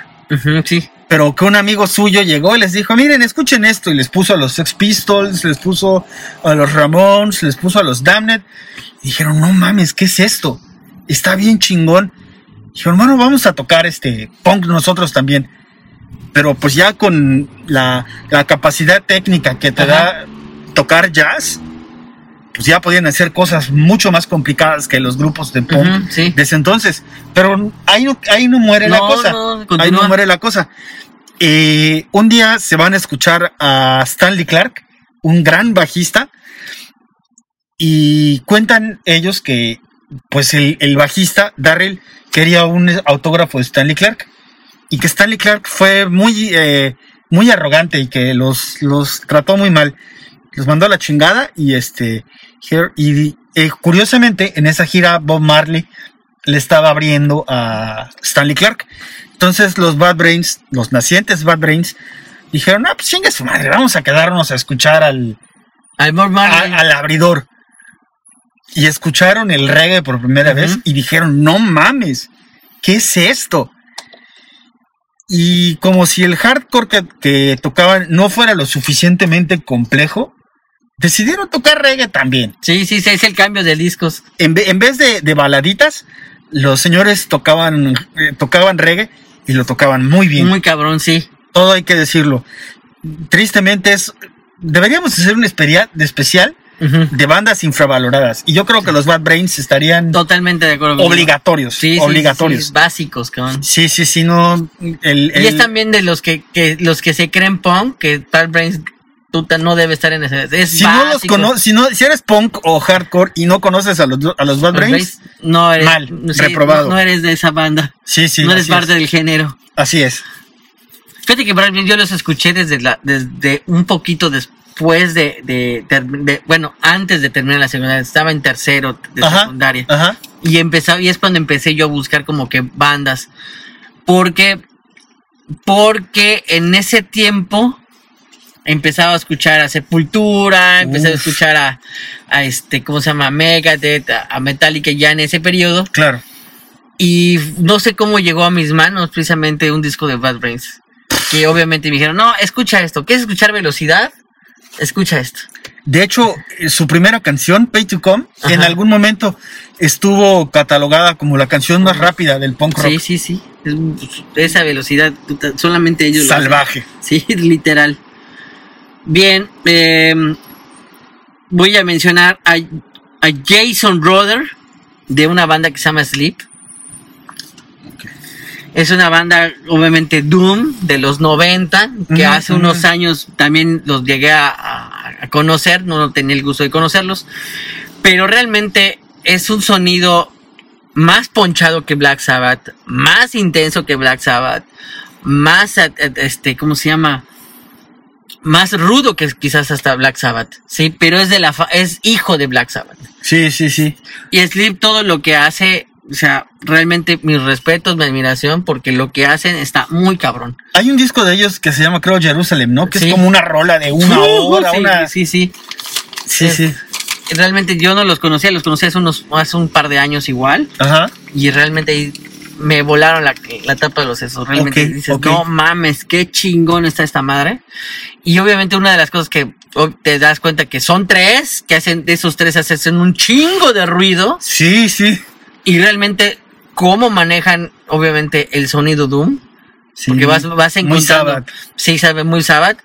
sí. Pero que un amigo suyo llegó y les dijo, miren, escuchen esto. Y les puso a los Sex Pistols, les puso a los Ramones, les puso a los Damned. Y dijeron, no mames, ¿qué es esto? Está bien chingón. Dijeron, hermano, vamos a tocar este punk nosotros también. Pero pues ya con la, la capacidad técnica que te Ajá. da tocar jazz, pues ya podían hacer cosas mucho más complicadas que los grupos de punk Ujú, sí. de ese entonces. Pero ahí no, ahí no muere la cosa. no, ahí no muere la cosa. Eh, un día se van a escuchar a Stanley Clark, un gran bajista, y cuentan ellos que pues el, el bajista, Darrell, quería un autógrafo de Stanley Clark y que Stanley Clark fue muy, eh, muy arrogante y que los, los trató muy mal. Los mandó a la chingada y este here- y eh, curiosamente en esa gira Bob Marley le estaba abriendo a Stanley Clark. Entonces los Bad Brains, los nacientes Bad Brains, dijeron, ah, pues chingue su madre, vamos a quedarnos a escuchar al, Al Bob Marley. a- al abridor. Y escucharon el reggae por primera vez y dijeron, no mames, ¿qué es esto? Y como si el hardcore que, que tocaban no fuera lo suficientemente complejo, decidieron tocar reggae también. Sí, sí, sí, es el cambio de discos. En, ve- en vez de, de baladitas, los señores tocaban, eh, tocaban reggae y lo tocaban muy bien. Muy cabrón, sí. Todo hay que decirlo. Tristemente es... Deberíamos hacer un especial, de especial Ujú. de bandas infravaloradas. Y yo creo que los Bad Brains estarían Totalmente de acuerdo. obligatorios. Sí, sí, obligatorios. sí, básicos, cabrón. Sí, sí, sí, no. El, Y es también de los que, que los que se creen punk, que Bad Brains no debe estar en ese. Es si no los conoces, si, no, si eres punk o hardcore y no conoces a los, a los Bad Brains, no eres, mal, sí, reprobado. No, eres de esa banda. sí, sí. no eres parte es. del género. Así es. Fíjate que yo los escuché desde la, desde un poquito después de, de, ter- de- bueno, antes de terminar la secundaria, estaba en tercero de Ajá. secundaria. Ajá. Y empezaba, y es cuando empecé yo a buscar como que bandas. Porque, porque en ese tiempo empezaba a escuchar a Sepultura, empecé a escuchar a, a este, ¿cómo se llama? Megadeth, a, Metallica ya en ese periodo. Claro. Y no sé cómo llegó a mis manos precisamente un disco de Bad Brains. Que obviamente me dijeron, no, escucha esto. ¿Quieres escuchar velocidad? Escucha esto. De hecho, eh, su primera canción, Pay to Come, en algún momento estuvo catalogada como la canción más rápida del punk rock. Sí, sí, sí. Es, esa velocidad, solamente ellos. lo. Salvaje. Sí, literal. Bien, eh, voy a mencionar a, a Jason Roder de una banda que se llama Sleep. Es una banda, obviamente, Doom de los 90, que hace unos años también los llegué a, a- a conocer, no tenía el gusto de conocerlos, pero realmente es un sonido más ponchado que Black Sabbath, más intenso que Black Sabbath, más, eh, eh, este, ¿cómo se llama? Más rudo que quizás hasta Black Sabbath, sí, pero es de la, fa- es hijo de Black Sabbath. Sí, sí, sí. Y Sleep todo lo que hace, o sea, realmente mis respetos, mi admiración, porque lo que hacen está muy cabrón. Hay un disco de ellos que se llama, creo, Jerusalem, ¿no? Que Sí. es como una rola de una hora, sí, una... sí, sí. Sí, sí. Realmente yo no los conocía, los conocí hace unos, hace un par de años igual, Ajá. y realmente ahí me volaron la, la tapa de los sesos. Realmente dices, no mames, qué chingón está esta madre. Y obviamente una de las cosas que te das cuenta que son tres, que hacen de esos tres hacen un chingo de ruido. Sí, sí. Y realmente cómo manejan, obviamente, el sonido Doom. Sí. Porque vas, vas Muy encontrando. Sabbath. Sí, sabe muy Sabbath.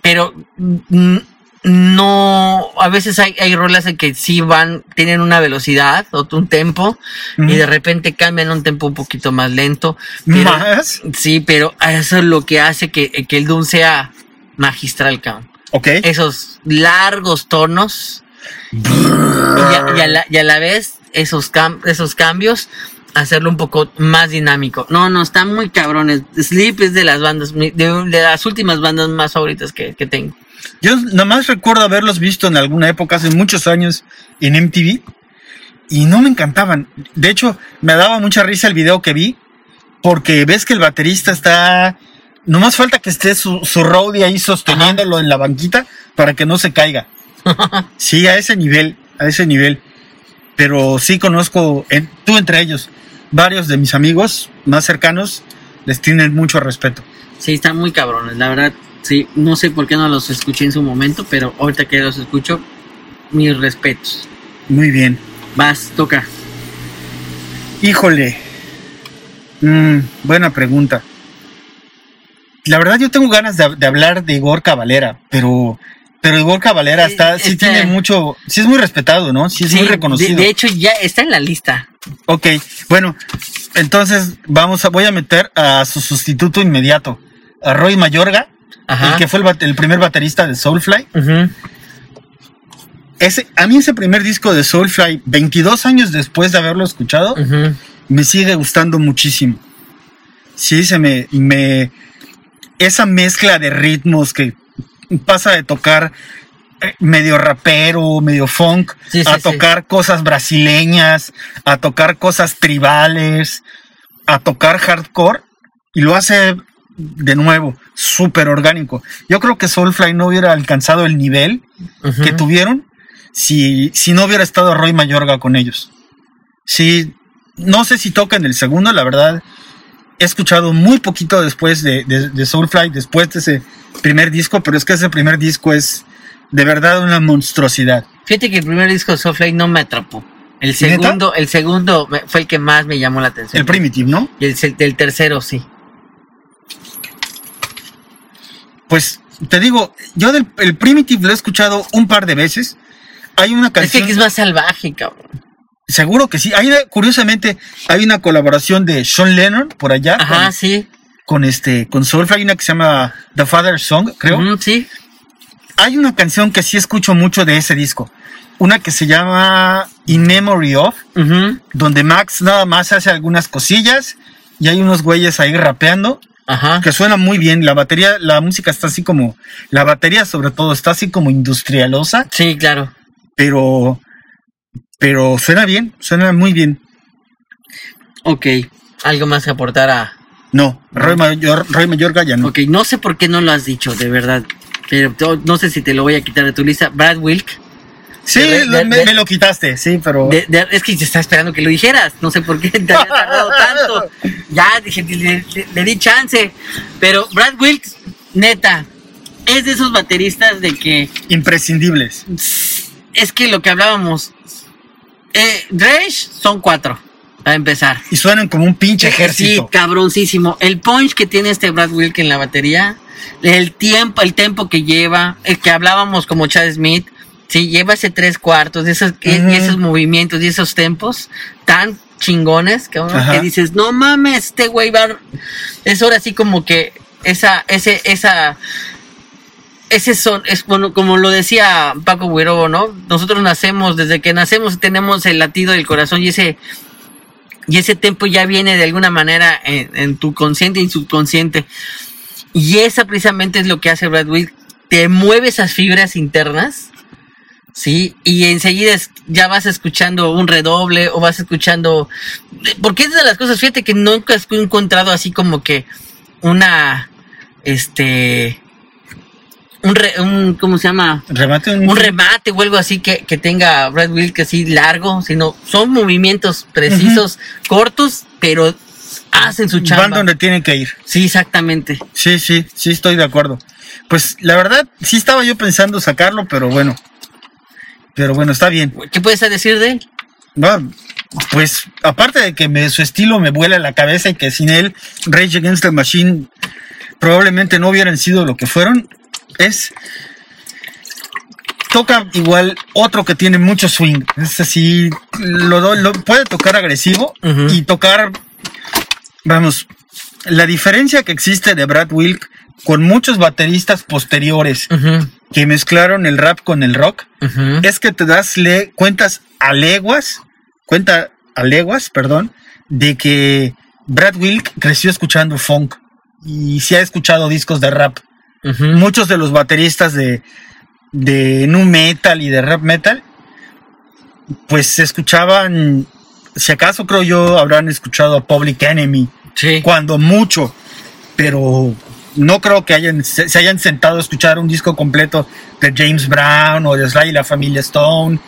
Pero mm, no. A veces hay, hay rolas en que sí van, tienen una velocidad o un tempo. Y de repente cambian un tempo un poquito más lento. Pero- ¿Más? Sí, pero eso es lo que hace que, que el Doom sea magistral, cabrón. Ok. Esos largos tonos. Y a, y a la, y a la vez, esos, cam- esos cambios, hacerlo un poco más dinámico. No, no, está muy cabrones. Sleep es de las bandas, de, de las últimas bandas más favoritas que, que tengo. Yo nomás recuerdo haberlos visto en alguna época, hace muchos años, en MTV. Y no me encantaban. De hecho, me daba mucha risa el video que vi. Porque ves que el baterista está... Nomás falta que esté su, su roadie ahí sosteniéndolo en la banquita para que no se caiga. Sí, a ese nivel, a ese nivel. Pero sí conozco, en- tú entre ellos, varios de mis amigos más cercanos les tienen mucho respeto. Sí, están muy cabrones, la verdad. Sí, no sé por qué no los escuché en su momento, pero ahorita que los escucho, mis respetos. Muy bien. Vas, toca. Híjole. Mm, buena pregunta. La verdad yo tengo ganas de, de hablar de Igor Cavalera, pero pero Igor Cavalera Sí, está, sí tiene mucho, sí es muy respetado, ¿no? Sí es muy reconocido. De, de hecho, ya está en la lista. Ok, bueno, entonces vamos a, voy a meter a su sustituto inmediato, a Roy Mayorga, Ajá. el que fue el, primer baterista de Soulfly. Ese, a mí ese primer disco de Soulfly, 22 años después de haberlo escuchado, me sigue gustando muchísimo. Sí, se me, me. Esa mezcla de ritmos que pasa de tocar eh, medio rapero, medio funk, Sí, sí, a sí. tocar cosas brasileñas, a tocar cosas tribales, a tocar hardcore, y lo hace de nuevo, súper orgánico. Yo creo que Soulfly no hubiera alcanzado el nivel que tuvieron si, si no hubiera estado Roy Mayorga con ellos. Sí, no sé si toca en el segundo, la verdad. He escuchado muy poquito después de, de, de Soulfly, después de ese primer disco, pero es que ese primer disco es de verdad una monstruosidad. Fíjate que el primer disco de Soulfly no me atrapó. El ¿Neta? segundo, el segundo fue el que más me llamó la atención. El Primitive, ¿no? Y el, tercero, sí. Pues te digo, yo del el Primitive lo he escuchado un par de veces. Hay una Es que canción. es más salvaje, cabrón. Seguro que sí. Hay curiosamente, hay una colaboración de Sean Lennon por allá Ajá, con, sí. con este con Soulfly, hay una que se llama The Father's Song, creo. Sí. Hay una canción que sí escucho mucho de ese disco. Una que se llama In Memory of, Ujú, donde Max nada más hace algunas cosillas y hay unos güeyes ahí rapeando Ajá. que suena muy bien. La batería, la música está así como, la batería sobre todo está así como industrialosa, Sí, claro. pero, pero suena bien, suena muy bien. Ok. Algo más que aportar a. No, Roy, Mayor, Roy Mayorga ya no. Ok, no sé por qué no lo has dicho, de verdad. Pero no sé si te lo voy a quitar de tu lista. Brad Wilk. Sí, de- me, de- me lo quitaste, sí, pero... Es que te estaba esperando que lo dijeras. No sé por qué te había tardado tanto. Ya, dije, le, le- le di chance. Pero Brad Wilkes, neta, es de esos bateristas de que Imprescindibles. es que lo que hablábamos, eh, Dredge son cuatro, a empezar. Y suenan como un pinche ejército. Sí, cabroncísimo. El punch que tiene este Brad Wilk en la batería, el tiempo, el tempo que lleva, el que hablábamos como Chad Smith, sí, lleva ese tres cuartos, esos, y Ujú. esos movimientos y esos tempos tan chingones, cabrón, Ajá. que dices, no mames, este güey va, es ahora así como que esa, ese, esa, ese son, es bueno, como lo decía Paco Guirobo, ¿no? Nosotros nacemos, desde que nacemos tenemos el latido del corazón y ese, y ese tempo ya viene de alguna manera en, en tu consciente y subconsciente. Y esa precisamente es lo que hace Brad Wilk. Te mueve esas fibras internas, ¿sí? Y enseguida es- ya vas escuchando un redoble o vas escuchando... Porque es de las cosas, fíjate que nunca he encontrado así como que una... Este... Un, re- un ¿Cómo se llama? Remate un remate o algo así que, que tenga Brad Wilk así largo, sino son movimientos precisos, cortos, pero hacen su Van chamba. donde tienen que ir. Sí, exactamente. Sí, sí, sí estoy de acuerdo. Pues la verdad, sí estaba yo pensando sacarlo, pero bueno. Pero bueno, está bien. ¿Qué puedes decir de él? No, pues aparte de que me, su estilo me vuela la cabeza y que sin él Rage Against the Machine probablemente no hubieran sido lo que fueron, es toca igual otro que tiene mucho swing. Es así, lo, lo- puede tocar agresivo y tocar, vamos, la diferencia que existe de Brad Wilk con muchos bateristas posteriores que mezclaron el rap con el rock es que te das le cuentas a leguas, cuenta a leguas, perdón, de que Brad Wilk creció escuchando funk y se ha escuchado discos de rap. Muchos de los bateristas de de nu metal y de rap metal pues se escuchaban si acaso creo yo habrán escuchado a Public Enemy Sí. cuando mucho, pero no creo que hayan, se, se hayan sentado a escuchar un disco completo de James Brown o de Sly y la familia Stone,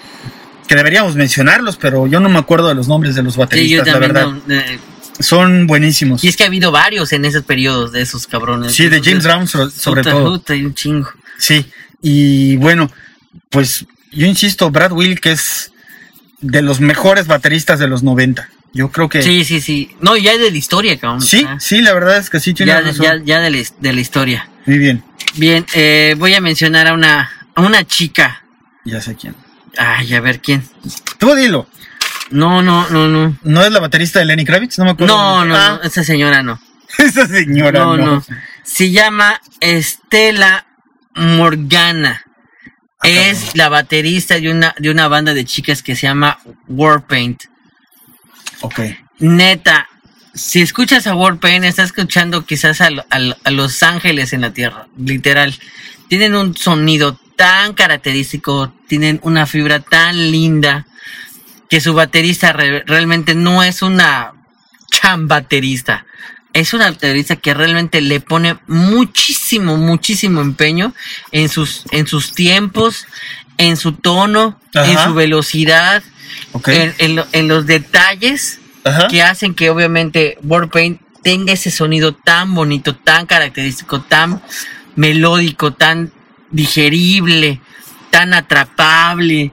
que deberíamos mencionarlos, pero yo no me acuerdo de los nombres de los Sí, yo bateristas, la verdad. no, eh, Son buenísimos. y es que ha habido varios en esos periodos de esos cabrones. Sí, de James Brown so- sobre Puta, todo. puta, y un chingo. Sí, y bueno, pues yo insisto, Brad Wilk es de los mejores bateristas de los 90. Yo creo que... Sí, sí, sí. No, ya de la historia, cabrón. sí, Ah, sí, la verdad es que sí tiene ya, razón. ya, ya de, la, de la historia. Muy bien, Bien, eh, voy a mencionar a una, a una chica. ya sé quién. Ay, a ver quién. Tú dilo. No, no, no, no. ¿No es la baterista de Lenny Kravitz? No me acuerdo. No, no, Ah, no, esa señora no. Esa señora, No, no. no. Se llama Estela Morgana. Ah, Es cabrón. la baterista de una, de una banda de chicas que se llama Warpaint. Ok. Neta, si escuchas a Warpaint, estás escuchando quizás a, lo- a lo- a Los Ángeles en la Tierra, literal. Tienen un sonido tan característico, tienen una fibra tan linda, que su baterista re- realmente no es una chambaterista. Es una baterista que realmente le pone muchísimo, muchísimo empeño en sus, en sus tiempos, en su tono, en su velocidad, En, en lo- en los detalles Ajá. que hacen que obviamente Warpaint tenga ese sonido tan bonito, tan característico, tan melódico, tan digerible, tan atrapable.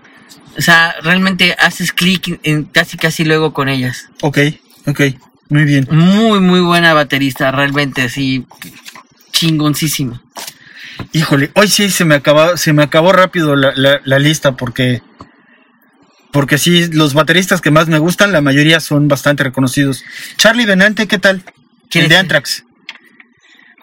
O sea, realmente haces clic en casi casi luego con ellas. Ok, ok. Muy bien. Muy, muy buena baterista, realmente, sí. Chingoncísimo. Híjole, hoy sí se me acabó, se me acabó rápido la, la- la lista porque. Porque sí, los bateristas que más me gustan, la mayoría son bastante reconocidos. Charlie Benante, ¿qué tal? ¿Quién El de? Anthrax.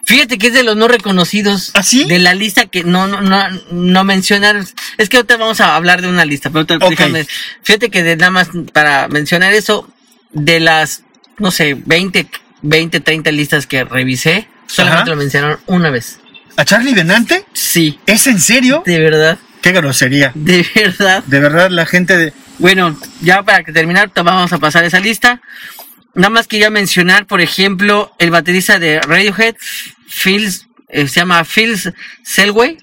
Fíjate que es de los no reconocidos ¿Ah, sí? de la lista que no, no, no, no mencionar. Es que ahorita vamos a hablar de una lista, pero ahorita Ok. déjame- Fíjate que de, nada más para mencionar eso, de las, no sé, 20, 20, 30 listas que revisé, solamente Ajá. lo mencionaron una vez. ¿A Charlie Benante? Sí, ¿Es en serio? de verdad, Qué grosería. de verdad. De verdad, la gente de. Bueno, ya para que terminar, te vamos a pasar esa lista. Nada más quería mencionar, por ejemplo, el baterista de Radiohead, Phil, eh, se llama Phil Selway.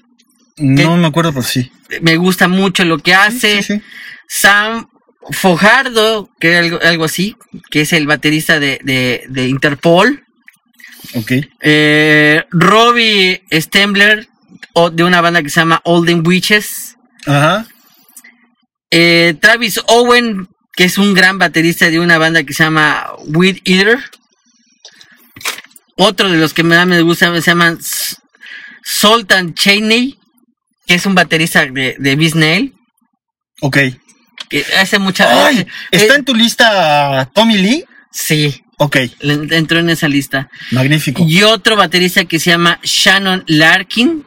No me acuerdo, pero sí. Me gusta mucho lo que hace. Sí, sí. Sam Fojardo, que es algo, algo así, que es el baterista de, de, de Interpol. Ok. Eh, Robbie Stembler, de una banda que se llama Olden Witches. Ajá. Eh, Travis Owen, que es un gran baterista de una banda que se llama Weed Eater. Otro de los que más me gusta se llama Sultan Cheney, que es un baterista de, de Bisnail, Ok. que hace mucha... Ay, ¿está eh, en tu lista Tommy Lee? Sí, Ok, entró en esa lista. magnífico. Y otro baterista que se llama Shannon Larkin,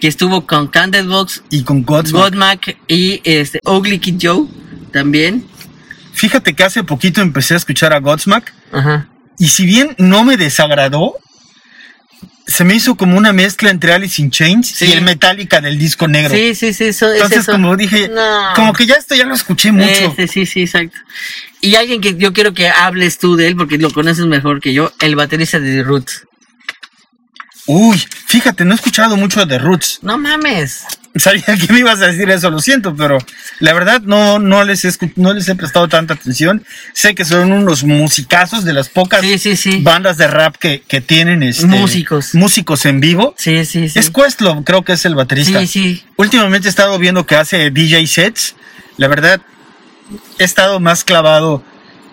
que estuvo con Candlebox, Y con Godsmack. Godmack y este, Ugly Kid Joe también. Fíjate que hace poquito empecé a escuchar a Godsmack. Ajá. Y si bien no me desagradó, se me hizo como una mezcla entre Alice in Chains Sí. y el Metallica del disco negro. Sí, sí, sí, eso es Entonces, eso. como dije, No. como que ya esto ya lo escuché mucho. Este, sí, sí, exacto. Y alguien que yo quiero que hables tú de él, porque lo conoces mejor que yo, el baterista de The Roots. Uy, fíjate, no he escuchado mucho de The Roots. No mames. Sabía que me ibas a decir eso, lo siento, pero la verdad no, no, les he, no les he prestado tanta atención. Sé que son unos musicazos de las pocas Sí, sí, sí. bandas de rap que, que tienen este, Músicos. músicos en vivo. Sí, sí, sí. Es Questlove, creo que es el baterista. Sí, sí. Últimamente he estado viendo que hace DJ sets. La verdad, he estado más clavado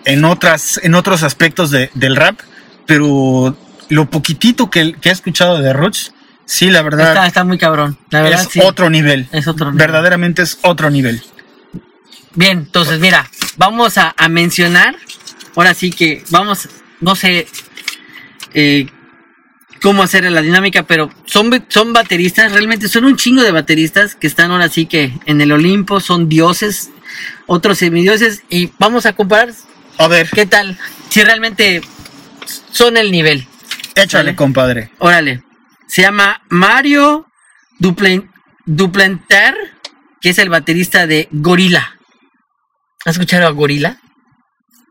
en otras, en otros aspectos de- del rap, pero lo poquitito que, que he escuchado de Roots, sí, la verdad, Está, está muy cabrón. La verdad, es sí. otro nivel. Es otro nivel. Verdaderamente es otro nivel. Bien, entonces mira, vamos a, a mencionar, ahora sí que vamos, no sé eh, cómo hacer la dinámica, pero son, son bateristas, realmente son un chingo de bateristas que están ahora sí que en el Olimpo, son dioses, otros semidioses, y vamos a comparar A ver, qué tal, si realmente son el nivel. Échale, compadre. Órale, se llama Mario Duplen- Duplenter, que es el baterista de Gorila. ¿Has escuchado a Gorila?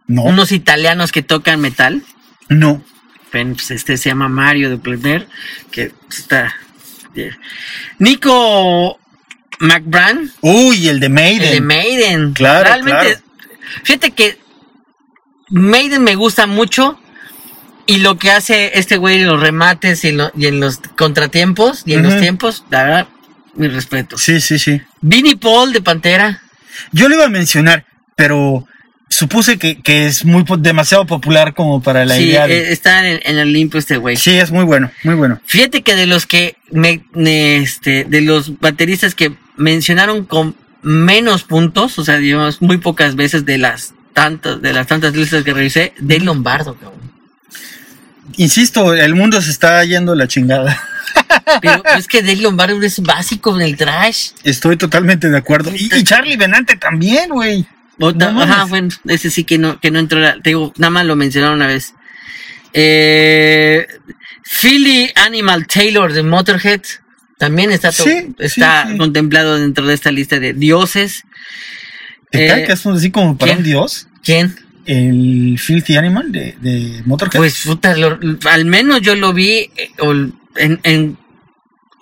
No, unos italianos que tocan metal. no. Pues este se llama Mario de Plener, que está. Nico McBran, Uy, el de Maiden. el de Maiden. Claro, Realmente, fíjate que Maiden me gusta mucho. Y lo que hace este güey en los remates y en, lo- y en los contratiempos y en los tiempos, la verdad, mi respeto. Sí, sí, sí. Vinnie Paul de Pantera. Yo lo iba a mencionar, pero supuse que, que es muy demasiado popular como para la sí, idea de... eh, está en, en el limpo este güey. Sí, es muy bueno, muy bueno. Fíjate que de los que me, este, de los bateristas que mencionaron con menos puntos, o sea, digamos, muy pocas veces de las tantas, de las tantas listas que revisé, Dave Lombardo, cabrón. Insisto, el mundo se está yendo la chingada. Pero es que Dave Lombardo es básico en el trash. Estoy totalmente de acuerdo. Y, y Charlie Benante también, güey. No ajá, bueno, ese sí que no, que no entró, la- te digo, nada más lo mencionaron una vez. Eh, Philly Animal Taylor de Motorhead también está, Sí, está sí, sí. contemplado dentro de esta lista de dioses. ¿Te Eh, cae que es así como para ¿quién? un dios? ¿Quién? El Filthy Animal de, de Motorhead. Pues puta, lo- al menos yo lo vi eh, en, en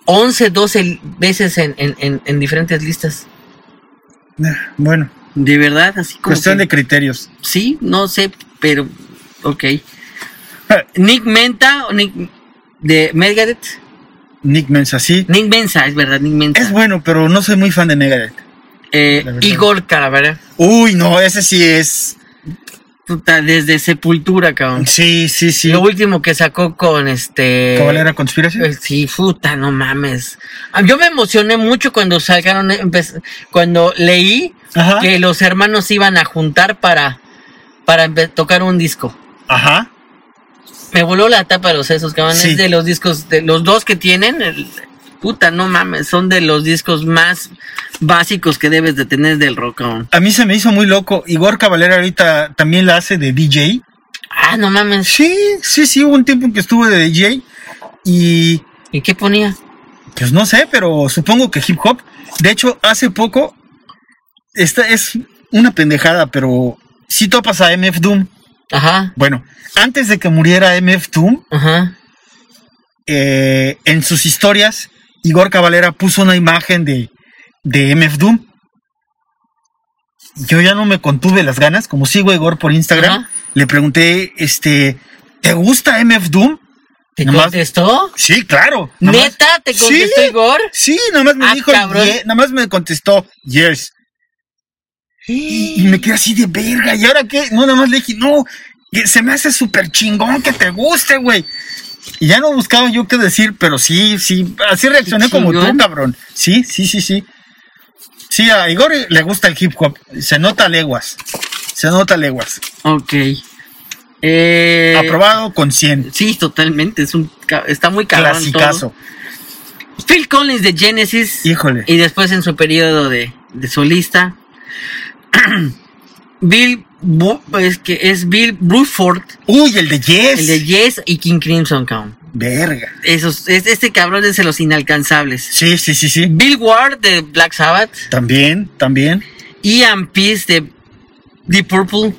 11, 12 veces en, en, en, en diferentes listas. Ah, Bueno, De verdad, así como. cuestión que- de criterios. Sí, no sé, pero. Ok. Nick Menta, o Nick de Megadeth. Nick Mensa, sí. Nick Mensa, es verdad, Nick Mensa. Es bueno, pero no soy muy fan de Megadeth. Eh. Igor Calavera. Uy, no, ese sí es. Puta, desde Sepultura, cabrón. Sí, sí, sí. Lo último que sacó con este. Cabalera Conspiracy. Eh, Sí, puta, no mames. Ah, Yo me emocioné mucho cuando sacaron, cuando leí Ajá. que los hermanos se iban a juntar para, para tocar un disco. Ajá. Me voló la tapa de los sesos, cabrón. Sí. Es de los discos, de los dos que tienen, el- puta, no mames, son de los discos más básicos que debes de tener del rock, cabrón. A mí se me hizo muy loco. Igor Cavalera ahorita también la hace de DJ. Ah, no mames. Sí, sí, sí, hubo un tiempo en que estuve de DJ. Y ¿Y qué ponía? pues no sé, pero supongo que hip hop. De hecho, hace poco, esta es una pendejada, pero si topas a MF Doom. Ajá, Bueno, antes de que muriera MF Doom, ajá. eh, en sus historias, Igor Cavalera puso una imagen de, de MF Doom. Yo ya no me contuve las ganas, como sigo a Igor por Instagram, Ajá. le pregunté, este, ¿te gusta MF Doom? ¿Te Nomás- contestó? Sí, claro. nomás- ¿Neta? ¿Te contestó Sí. Igor? Sí, nada más me Ah, dijo. "Ye-", nada más me contestó, yes. Y, y me quedé así de verga. ¿Y ahora qué? No, nada más le dije, no, se me hace súper chingón que te guste, güey. Y ya no buscaba yo qué decir, pero sí, sí, así reaccioné como tú, cabrón. Sí, sí, sí, sí. Sí, a Igor le gusta el hip hop. Se nota leguas. Se nota leguas. Ok. Eh, Aprobado con 100. Sí, totalmente. Es un, está muy cabrón Clasicazo. todo. Phil Collins de Genesis. Híjole. Y después en su periodo de, de solista. Bill, es que es Bill Bruford, Uy, el de Yes. el de Yes y King Crimson Count. Verga. Esos, es, este cabrón es de los inalcanzables. Sí, sí, sí, sí. Bill Ward de Black Sabbath. También, también. Ian Peace de Deep Purple.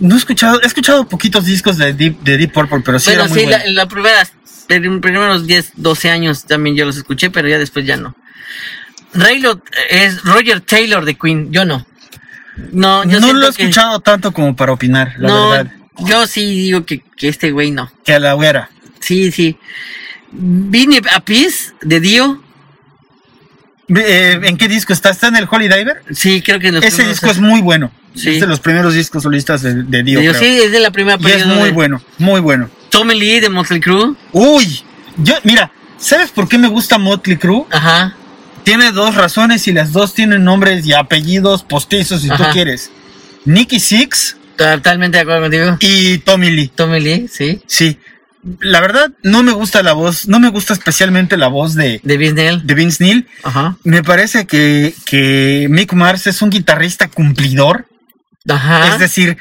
No he escuchado, he escuchado poquitos discos de Deep, de Deep Purple, pero sí bueno, era muy sí, bueno. la primera, primeros 10, 12 años también yo los escuché, pero ya después ya no. Raylo es Roger Taylor de Queen, yo no. No, yo no lo he que- escuchado tanto como para opinar, la no, verdad. yo sí digo que, que este güey no. Que a la hoguera. Sí, sí. Vine a Peace de Dio. Eh, ¿En qué disco está? ¿Está en el Holy Diver? Sí, creo que en los Ese disco es muy bueno. Sí. Es de los primeros discos solistas de, de Dio, creo. sí, es de la primera Y es muy de bueno, muy bueno. Tommy Lee de Motley Crue. Uy, yo, mira, ¿sabes por qué me gusta Motley Crue? Ajá. Tiene dos razones y las dos tienen nombres y apellidos postizos si tú quieres. Nicky Six Totalmente de acuerdo contigo. y Tommy Lee. Tommy Lee, sí. Sí. La verdad, no me gusta la voz, no me gusta especialmente la voz de, De Vince Neil. de Vince Neil. Ajá. Me parece que, que Mick Mars es un guitarrista cumplidor. Ajá. Es decir,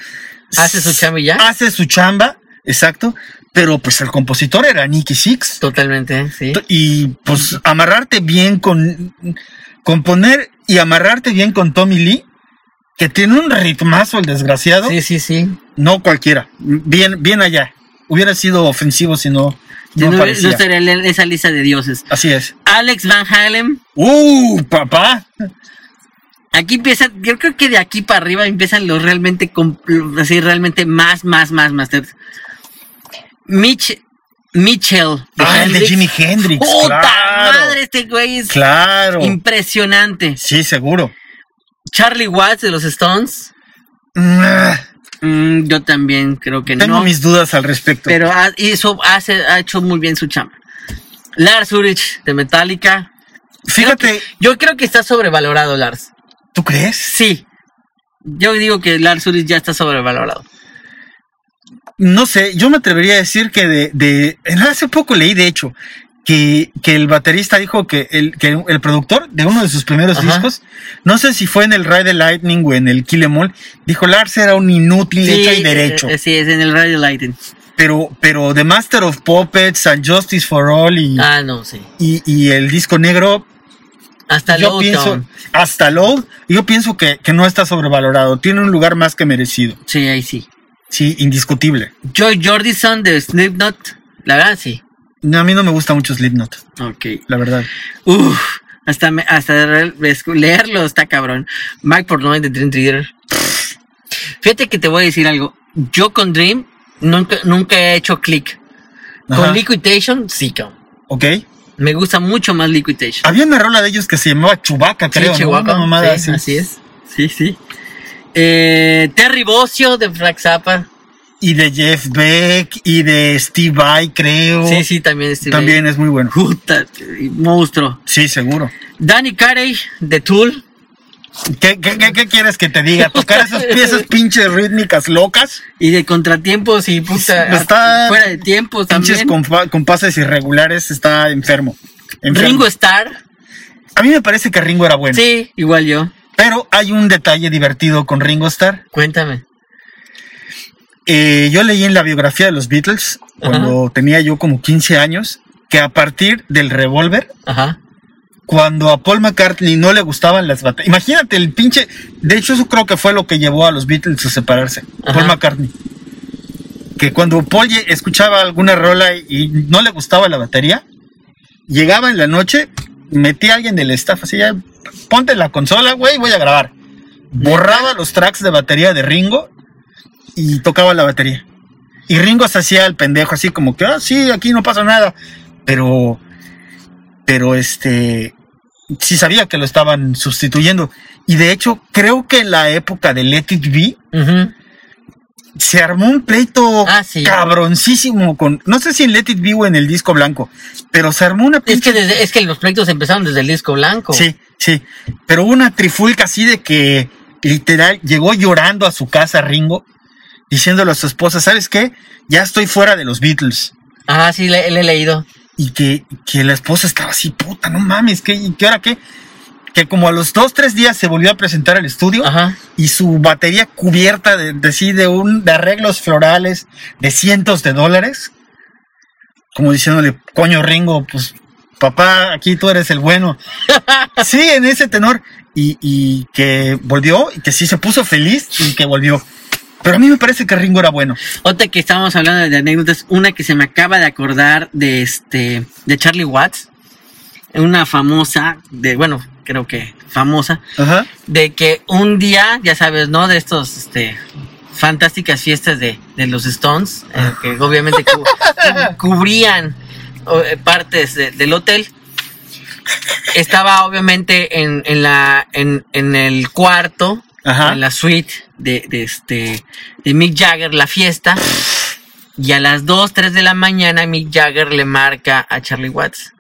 Hace su chamba y ya. Hace su chamba, exacto. Pero pues el compositor era Nicky Six. Totalmente, sí. Y pues amarrarte bien con. Componer y amarrarte bien con Tommy Lee, que tiene un ritmazo el desgraciado. Sí, sí, sí. No cualquiera. Bien, bien allá. Hubiera sido ofensivo si no. No, no, no estaría en esa lista de dioses. Así es. Alex Van Halen. ¡Uh, papá! Aquí empieza, yo creo que de aquí para arriba empiezan los realmente, así realmente más, más, más, más. Mitch, Mitchell. Ah, el de Hendrix. Jimi Hendrix. ¡Puta claro. madre! Este güey es Claro. impresionante. Sí, seguro. Charlie Watts de los Stones. Mm, Mm, yo también creo que Tengo no. mis dudas al respecto. Pero ha, hizo, hace, ha hecho muy bien su chamba. Lars Ulrich de Metallica. Fíjate, Yo creo que está sobrevalorado Lars. ¿tú crees? Sí. Yo digo que Lars Ulrich ya está sobrevalorado. No sé, yo me atrevería a decir que de, de hace poco leí de hecho que, que el baterista dijo que el, que el productor de uno de sus primeros Ajá. discos, no sé si fue en el Ride the Lightning o en el Kill Em All, dijo Lars era un inútil hecho y derecho. eh, sí, es en el Radio Lighting. pero, pero The Master of Puppets and Justice for All y, Ah, no, sí. y, y el disco negro, Hasta yo Low pienso, hasta Load, yo pienso que, que no está sobrevalorado, tiene un lugar más que merecido, Sí, ahí sí. Sí, indiscutible. Joy Jordison de Slipknot. La verdad, sí. No, A mí no me gusta mucho Slipknot, Ok. la verdad. Uf. Hasta, me- hasta leerlo está cabrón. Mike Portnoy de Dream Theater. Fíjate que te voy a decir algo. Yo con Dream nunca, nunca he hecho click. Ajá. Con Liquidation, sí, cabrón. ¿Ok? Me gusta mucho más Liquidation. Había una rola de ellos que se llamaba Chubaca, Sí, creo. ¿no? Chihuahua, Una mamada sí, así. así es. Sí, sí. Eh, Terry Bossio de Frank Zappa. Y de Jeff Beck y de Steve Vai, creo. Sí, sí, también este También es muy bueno. Puta, monstruo. Sí, seguro. Danny Carey de Tool. ¿Qué, qué, qué- qué quieres que te diga? ¿Tocar esas piezas pinches rítmicas locas? Y de contratiempos y puta. Está- fuera de tiempos Pinches también. compa- compases irregulares, está enfermo. enfermo. Ringo Starr. A mí me parece que Ringo era bueno. Sí, igual yo. Pero hay un detalle divertido con Ringo Starr. Cuéntame. Eh, yo leí en la biografía de los Beatles, cuando tenía yo como 15 años, que a partir del revólver, cuando a Paul McCartney no le gustaban las baterías. Imagínate el pinche. De hecho, eso creo que fue lo que llevó a los Beatles a separarse. Ajá. Paul McCartney. Que cuando Paul escuchaba alguna rola y no le gustaba la batería, llegaba en la noche, metía a alguien del staff así, ya, ponte la consola, güey, voy a grabar. Borraba los tracks de batería de Ringo y tocaba la batería. Y Ringo se hacía el pendejo, así como que, ah, sí, aquí no pasa nada. Pero, pero este, sí sabía que lo estaban sustituyendo. Y de hecho, creo que en la época de Let It Be, Ujú. Se armó un pleito Ah, sí. cabroncísimo con, no sé si en Let It Be o en el disco blanco, pero se armó una Es que, desde- es que los proyectos empezaron desde el disco blanco. Sí, sí. Pero hubo una trifulca así de que literal llegó llorando a su casa Ringo, diciéndole a su esposa, ¿sabes qué? Ya estoy fuera de los Beatles. Ah, sí, le, le he leído. Y que, que la esposa estaba así, puta, no mames, ¿qué, ¿y qué hora qué? Que como a los dos, tres días se volvió a presentar al estudio Ajá. y su batería cubierta de, de, sí, de, un, de arreglos florales de cientos de dólares. Como diciéndole, coño Ringo, pues papá, aquí tú eres el bueno. sí, en ese tenor. Y, y que volvió, y que sí se puso feliz y que volvió. Pero a mí me parece que Ringo era bueno. Otra que estábamos hablando de anécdotas, una que se me acaba de acordar de este, de Charlie Watts, una famosa, de, bueno, creo que famosa, Ajá. de que un día, ya sabes, ¿no? De estos, este, fantásticas fiestas de, de los Stones, eh, que obviamente cu- cu- cubrían eh, partes de- del hotel. Estaba obviamente en, en la, en, en el cuarto, Ajá. en la suite de, de este, de Mick Jagger, la fiesta. Y a las 2, 3 de la mañana Mick Jagger le marca a Charlie Watts.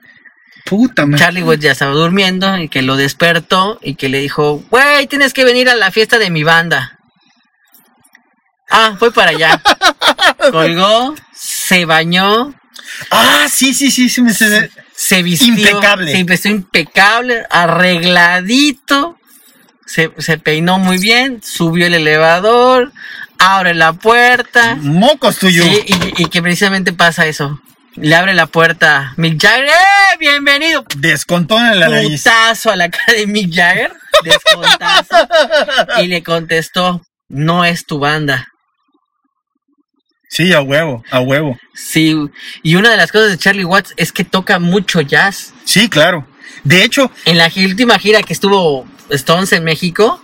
Puta madre. Charlie Watts ya estaba durmiendo y que lo despertó y que le dijo, güey, tienes que venir a la fiesta de mi banda. Ah, fue para allá. Colgó, se bañó, Ah, sí, sí, sí, sí, me sé. se vistió. Impecable. Se vistió impecable, arregladito. Se, se peinó muy bien, subió el elevador, abre la puerta. Mocos tuyo. Sí, y, y que precisamente pasa eso. Le abre la puerta Mick Jagger. ¡Eh! ¡Bienvenido! Descontón en la nariz. putazo a la cara de Mick Jagger, descontazo, y le contestó, no es tu banda. Sí, a huevo, a huevo. Sí, y una de las cosas de Charlie Watts es que toca mucho jazz. Sí, claro. De hecho, En la última gira que estuvo Stones en México,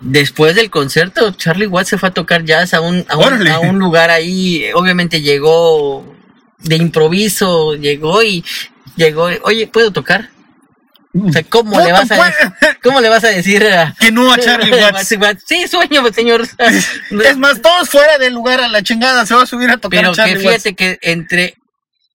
después del concierto, Charlie Watts se fue a tocar jazz a un, a un, a un lugar ahí. Obviamente llegó de improviso, llegó y llegó, oye, ¿puedo tocar? O sea, ¿cómo le vas a pues. ¿Cómo le vas a decir a que no a Charlie Watts. Sí, sueño, señor. Es más, todos fuera del lugar a la chingada, se va a subir a tocar Pero Charlie que fíjate que entre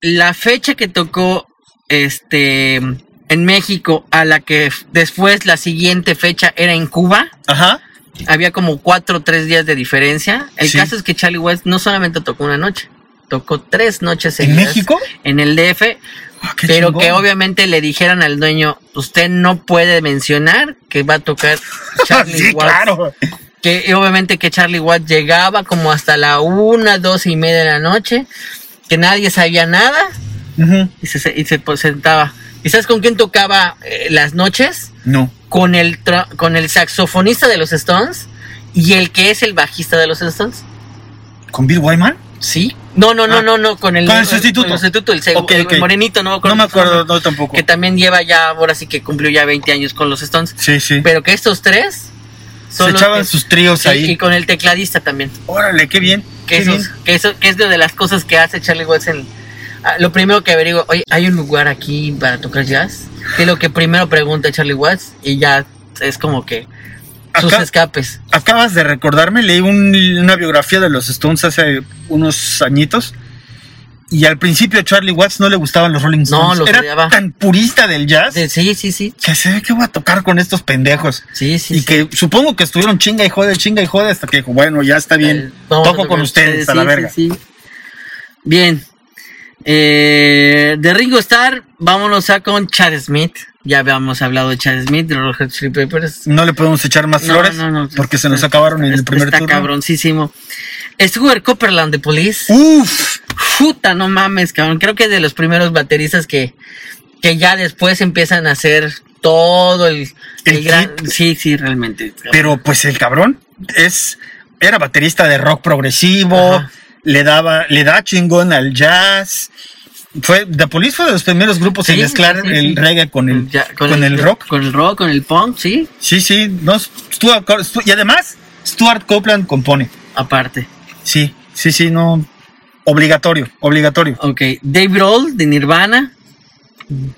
la fecha que tocó este en México a la que después la siguiente fecha era en Cuba. Ajá. había como cuatro o tres días de diferencia. El Sí. caso es que Charlie Watts no solamente tocó una noche, tocó tres noches ¿En México? en el DF, Ah, pero chingón. que obviamente le dijeran al dueño, usted no puede mencionar que va a tocar Charlie sí, Watts. claro. Que obviamente que Charlie Watts llegaba como hasta la una, dos y media de la noche, que nadie sabía nada y se, y se pues, sentaba. ¿Y sabes con quién tocaba eh, las noches? No. Con el, con el saxofonista de los Stones y el que es el bajista de los Stones. ¿Con Bill Wyman? ¿Sí? No, no, no, Ah, no, no, con el, con el sustituto. con el sustituto, el, seg- Ok, el morenito, no me acuerdo. No me acuerdo, no tampoco. Que también lleva ya, ahora sí que cumplió ya 20 años con los Stones. Sí, sí. Pero que estos tres son Se echaban que- sus tríos sí, ahí. y con el tecladista también. Órale, qué bien. Que, qué esos- bien. que eso que es de las cosas que hace Charlie Watts en ah, lo primero que averiguo, oye, hay un lugar aquí para tocar jazz. Que es lo que primero pregunta Charlie Watts y ya es como que sus Acá- escapes. Acabas de recordarme, leí un- una biografía de los Stones hace unos añitos. Y al principio a Charlie Watts no le gustaban los Rolling Stones. los Era odiaba. tan purista del jazz Sí, sí, sí, sí, que se ve que voy a tocar con estos pendejos. sí, sí. y sí. que supongo que estuvieron chinga y jode, chinga y jode hasta que dijo, bueno, ya está bien. Eh, toco con ustedes, a la verga. sí, sí. Bien. Eh, de Ringo Starr, vámonos a con Chad Smith. Ya habíamos hablado de Chad Smith, de los Red Hot Chili Peppers. No le podemos echar más No, flores no, no, porque se nos está- acabaron en el está- primer Está turno. cabroncísimo. Stuart Copeland de Police. Uf, Puta, no mames, cabrón. Creo que es de los primeros bateristas que, que ya después empiezan a hacer todo el, el El gran. Sí, sí, realmente. cabrón. pero pues el cabrón es era baterista de rock progresivo, Ajá. le daba le da chingón al jazz. Fue The Police fue de los primeros grupos en Sí, mezclar sí, sí, el reggae con el Ya, con, el, rock. Con el rock, con el punk, sí, Sí, sí, no, Stuart y además Stuart Copeland compone. aparte. Sí, sí, sí, no Obligatorio, obligatorio. Ok, Dave Grohl de Nirvana.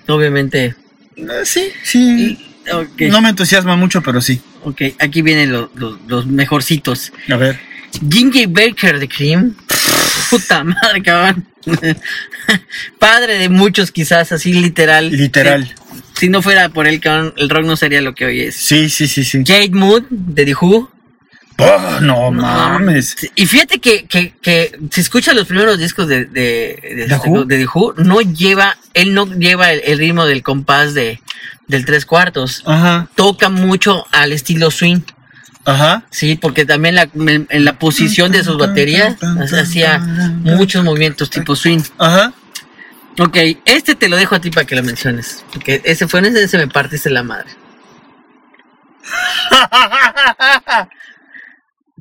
Obviamente. Eh, Sí, sí. Ok, No me entusiasma mucho, pero sí. ok, aquí vienen los mejorcitos. A ver. Ginger Baker de Cream. Puta madre, cabrón. Padre de muchos, quizás, así literal. Literal. Si, si no fuera por él, cabrón, el rock no sería lo que hoy es. Sí, sí, sí, sí. Jade Mood de The Who. Oh, no mames. Y fíjate que, que, que si escuchas los primeros discos de, de, de, ¿The este- Who? de The Who, no lleva, él no lleva el, el ritmo del compás de, del tres cuartos. Ajá, Toca mucho al estilo swing. Ajá. Sí, porque también la, en, la posición de sus baterías hacía muchos movimientos tipo swing. Ajá. Ok, este te lo dejo a ti para que lo menciones. Porque ese fue en ese, ese me partiste la madre.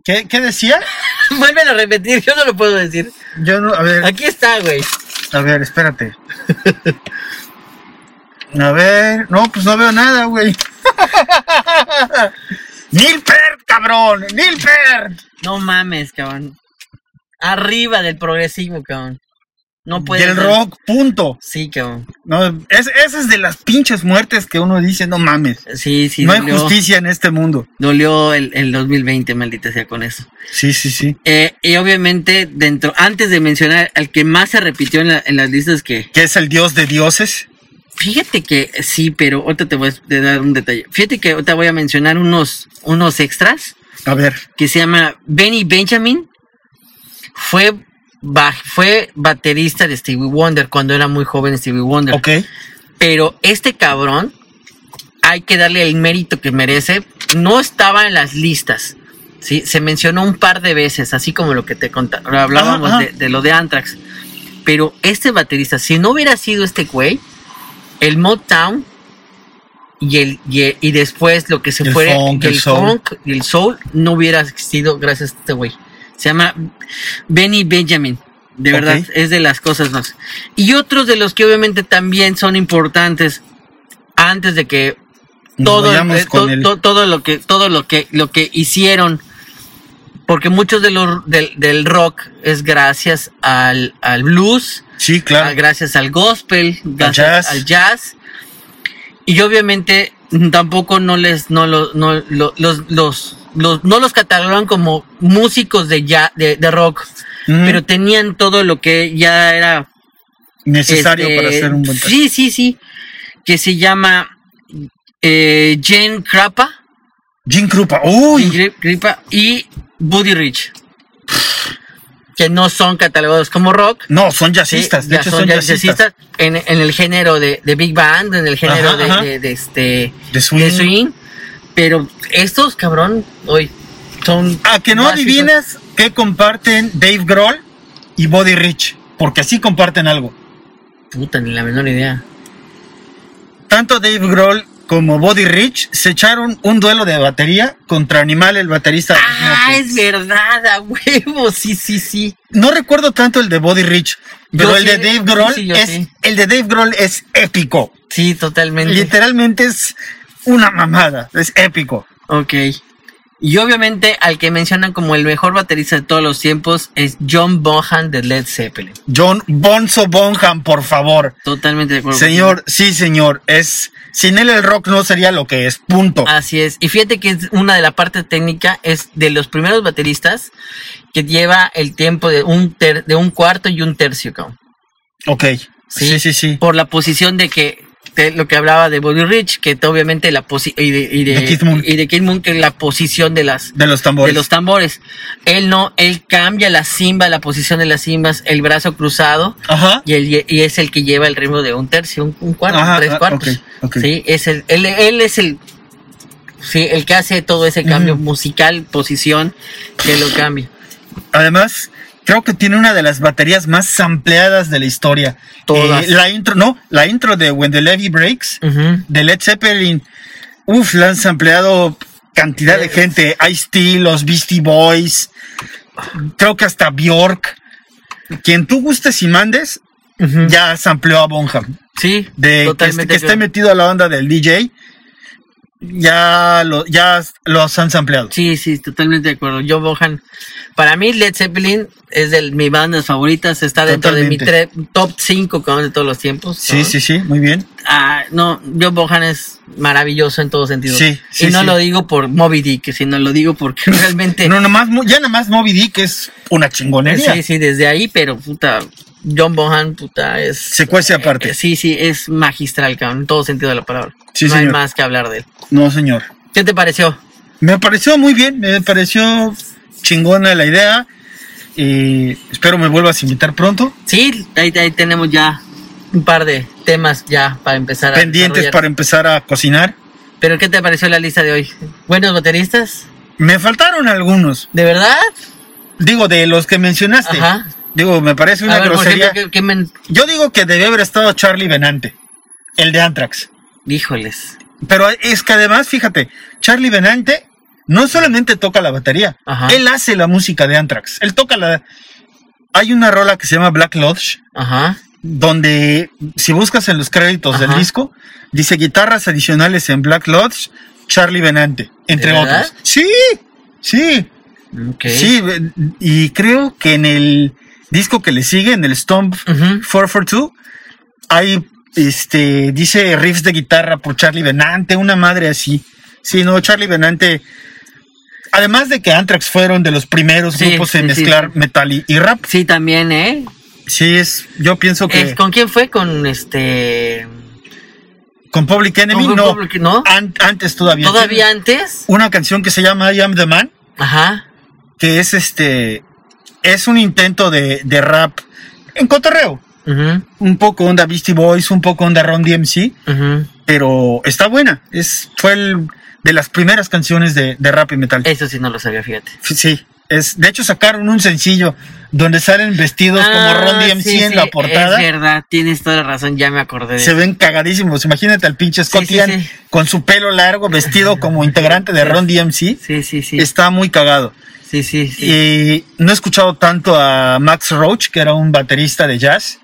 ¿Qué, ¿Qué decía? Vuelven a repetir, yo no lo puedo decir. Yo no, a ver, Aquí está, güey. a ver, espérate. A ver, no, pues no veo nada, güey. Neil Peart, cabrón, Neil Peart. No mames, cabrón. Arriba del progresivo, cabrón. No puede Del ser. rock, punto. Sí, cabrón. No, es, esa es de las pinches muertes que uno dice, no mames. Sí, sí, no hay justicia en este mundo. dolió el, el 2020, maldita sea con eso. Sí, sí, sí. Eh, y obviamente, dentro, antes de mencionar al que más se repitió en, la- en las listas que, Que es el dios de dioses. Fíjate que sí, pero ahorita te voy a dar un detalle. Fíjate que ahorita voy a mencionar unos, unos extras A ver, que se llama Benny Benjamin. Fue, ba- fue baterista de Stevie Wonder cuando era muy joven Stevie Wonder. ok. Pero este cabrón, hay que darle el mérito que merece. No estaba en las listas. ¿sí? Se mencionó un par de veces, así como lo que te contaba. Hablábamos Ajá, ajá. De, de lo de Anthrax. Pero este baterista, si no hubiera sido este güey, el Motown y, el, y, el- y después lo que se El fue, funk, el, el soul. funk y el soul, no hubiera existido gracias a este güey. Se llama Benny Benjamin. De verdad, es de las cosas más. Y otros de los que obviamente también son importantes antes de que todo, eh, con to- el- to- todo lo que todo lo que lo que hicieron porque muchos de los del, del rock es gracias al, al blues Sí, claro. gracias al gospel gracias jazz. al jazz y obviamente mm, tampoco no les no lo- no lo- los, los, los- no los catalogan como músicos de ya de, de rock Mm, pero tenían todo lo que ya era necesario este, para hacer un buen. Sí, sí, sí. Que se llama eh, Jane Crappa, Jim Krupa. Uy, Jane Crappa y Buddy Rich. Que no son catalogados como rock. no, son sí, jazzistas. de ya hecho, son jazzistas. jazzistas en, en el género de, de Big Band, en el género Ajá, de, ajá. de- de este De swing. de swing. Pero estos, cabrón, hoy son. A que no básicos. adivinas qué comparten Dave Grohl y Body Rich. Porque sí comparten algo. Puta, ni la menor idea. Tanto Dave Grohl como Body Rich se echaron un duelo de batería contra Animal, el baterista. Ah, es verdad, a huevo, sí, sí, sí. No recuerdo tanto el de Body Rich, pero el de sí, Dave Grohl es el de Dave Grohl es épico. Sí, totalmente. Literalmente es una mamada, es épico. Ok. Y obviamente al que mencionan como el mejor baterista de todos los tiempos es John Bonham de Led Zeppelin. John Bonzo Bonham, por favor. Totalmente de acuerdo. Señor, sí, señor, es sin él el rock no sería lo que es. Punto. Así es. Y fíjate que es una de la parte técnica es de los primeros bateristas que lleva el tiempo de un ter- de un cuarto y un tercio, cabrón. Ok. Sí. Sí, sí, sí. Por la posición de que de lo que hablaba de Bobby Rich, que obviamente la posi y de, y de, De Keith Moon. y de Moon, que la posición de las De los tambores. de los tambores. Él no, él cambia la cimba, la posición de las cimbas, el brazo cruzado Ajá. y, el, y es el que lleva el ritmo de un tercio, un, un cuarto, Ajá, tres ah, cuartos. Sí, es el, él, él es el, sí, el que hace todo ese cambio musical, posición, que lo cambia. Además, creo que tiene una de las baterías más sampleadas de la historia. Todas. Eh, la intro, no, la intro de When the Levy Breaks, de Led Zeppelin. Uf, la han sampleado cantidad de Eh. gente. Ice-T, los Beastie Boys. Creo que hasta Bjork. Quien tú gustes y mandes, Ujú. ya sampleó a Bonham. Sí, De que, totalmente. que esté creo. metido a la onda del DJ. Ya, lo, ya los han sampleado. Sí, sí, totalmente de acuerdo. Joe Bohan, para mí Led Zeppelin es de mis bandas favoritas, está dentro de mi top 5 de todos los tiempos. Sí, ¿no? sí, sí, muy bien. Ah, no, Joe Bohan es maravilloso en todo sentido. Sí, sí, y no sí. lo digo por Moby Dick, sino lo digo porque realmente... No, nomás, ya nada más Moby Dick es una chingonería. sí, sí, desde ahí, pero puta, John Bohan, puta, es... Se cuece aparte. eh, sí, sí, es magistral, cabrón, en todo sentido de la palabra. Sí, no hay más que hablar de él. No, señor. ¿Qué te pareció? Me pareció muy bien, me pareció chingona la idea. Y espero me vuelvas a invitar pronto. Sí, ahí, ahí tenemos ya un par de temas ya para empezar a Pendientes para empezar a cocinar. Pero ¿qué te pareció la lista de hoy? ¿Buenos bateristas? Me faltaron algunos. ¿De verdad? Digo, de los que mencionaste. Ajá. Digo, me parece una ver, grosería. ejemplo, ¿qué, qué men- Yo digo que debe haber estado Charlie Benante, el de Anthrax. Híjoles. Pero es que además, fíjate, Charlie Benante no solamente toca la batería, Ajá. él hace la música de Anthrax. Él toca la. Hay una rola que se llama Black Lodge, Ajá. donde si buscas en los créditos del disco, dice guitarras adicionales en Black Lodge, Charlie Benante, entre otros. Sí, sí, sí. Y creo que en el disco que le sigue, en el Stomp Ujú. 442, hay, este, dice riffs de guitarra por Charlie Benante, una madre así. Sí, no, Charlie Benante. Además de que Anthrax fueron de los primeros Sí, grupos en sí, mezclar sí. metal y, y rap. Sí, también, ¿eh? Sí, es, yo pienso que Es- ¿Con quién fue? Con este... con Public Enemy con no, Public- ¿no? an- antes todavía. ¿Todavía antes? Una canción que se llama I Am the Man, Ajá. que es este, es un intento de, de rap en cotorreo. Un poco onda Beastie Boys, un poco onda Ron DMC. pero está buena. Es, fue el, de las primeras canciones de, de rap y metal. Eso sí no lo sabía, fíjate. Sí, es, de hecho sacaron un sencillo donde salen vestidos como Ron Ah, DMC sí, en sí, la portada. Es verdad, tienes toda la razón, ya me acordé de Se ven cagadísimos. Imagínate al pinche Scott Sí, Ian con su pelo largo, vestido como integrante de Ron DMC. Sí, sí, sí. Está muy cagado. Sí, sí, sí. Y no he escuchado tanto a Max Roach, que era un baterista de jazz,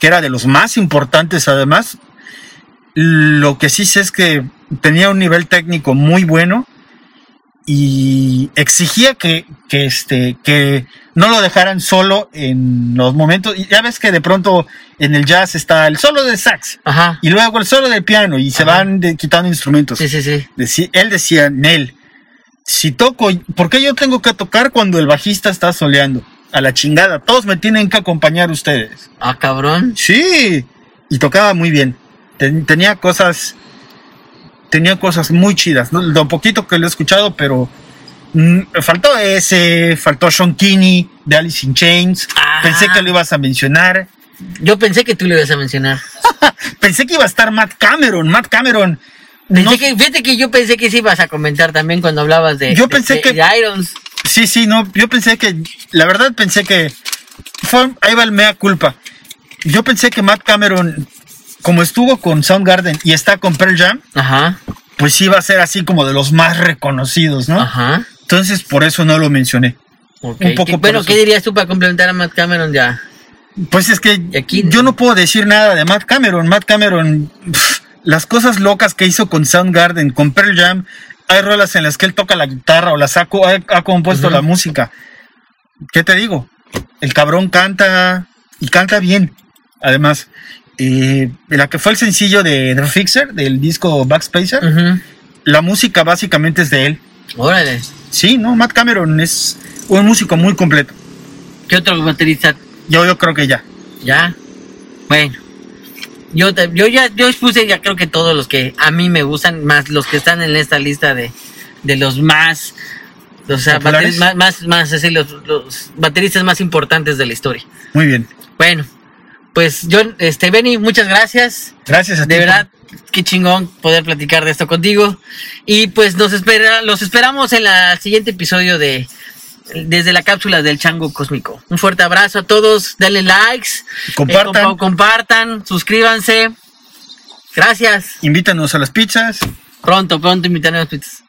que era de los más importantes además. Lo que sí sé es que tenía un nivel técnico muy bueno y exigía que, que, este, que no lo dejaran solo en los momentos. Y ya ves que de pronto en el jazz está el solo de sax Ajá. y luego el solo del piano y se van de- quitando instrumentos. Sí, sí, sí. Él decía, Nel, si toco, ¿por qué yo tengo que tocar cuando el bajista está soleando? A la chingada, todos me tienen que acompañar ustedes. Ah, cabrón. Sí, y tocaba muy bien. Ten- tenía cosas, tenía cosas muy chidas. ¿no? Lo poquito que lo he escuchado, pero mm, faltó ese, faltó Sean Kinney de Alice in Chains. Ah. Pensé que lo ibas a mencionar. Yo pensé que tú lo ibas a mencionar. Pensé que iba a estar Matt Cameron. Matt Cameron. Pensé no- que, fíjate que yo pensé que sí ibas a comentar también cuando hablabas de. Yo de- pensé de- que- de Irons. Sí, sí, no. Yo pensé que, la verdad, pensé que fue, ahí va el mea culpa. Yo pensé que Matt Cameron, como estuvo con Soundgarden y está con Pearl Jam, Ajá. pues iba a ser así como de los más reconocidos, ¿no? Ajá. Entonces, por eso no lo mencioné. Un poco ¿Qué- por Bueno, eso. ¿qué dirías tú para complementar a Matt Cameron ya? Pues es que aquí- yo no puedo decir nada de Matt Cameron. Matt Cameron, las cosas locas que hizo con Soundgarden, con Pearl Jam, hay rolas en las que él toca la guitarra o las ha, ha- compuesto la música. ¿Qué te digo? El cabrón canta y canta bien. Además, eh, la que fue el sencillo de The Fixer, del disco Backspacer, la música básicamente es de él. Órale. Sí, no, Matt Cameron es un músico muy completo. ¿Qué otro baterista? Yo, yo creo que ya. Ya. Bueno. Yo, yo ya yo expuse ya creo que todos los que a mí me gustan, más los que están en esta lista de, de los más, o sea, más, más, más así, los, los bateristas más importantes de la historia. Muy bien. Bueno, pues yo, este, Benny, muchas gracias. Gracias a ti. De verdad, qué chingón poder platicar de esto contigo. Y pues nos espera, los esperamos en el siguiente episodio de desde la cápsula del chango cósmico. Un fuerte abrazo a todos, denle likes, Compartan. eh, compa- compartan, suscríbanse. Gracias. Invítanos a las pizzas. Pronto, pronto invitaré a las pizzas.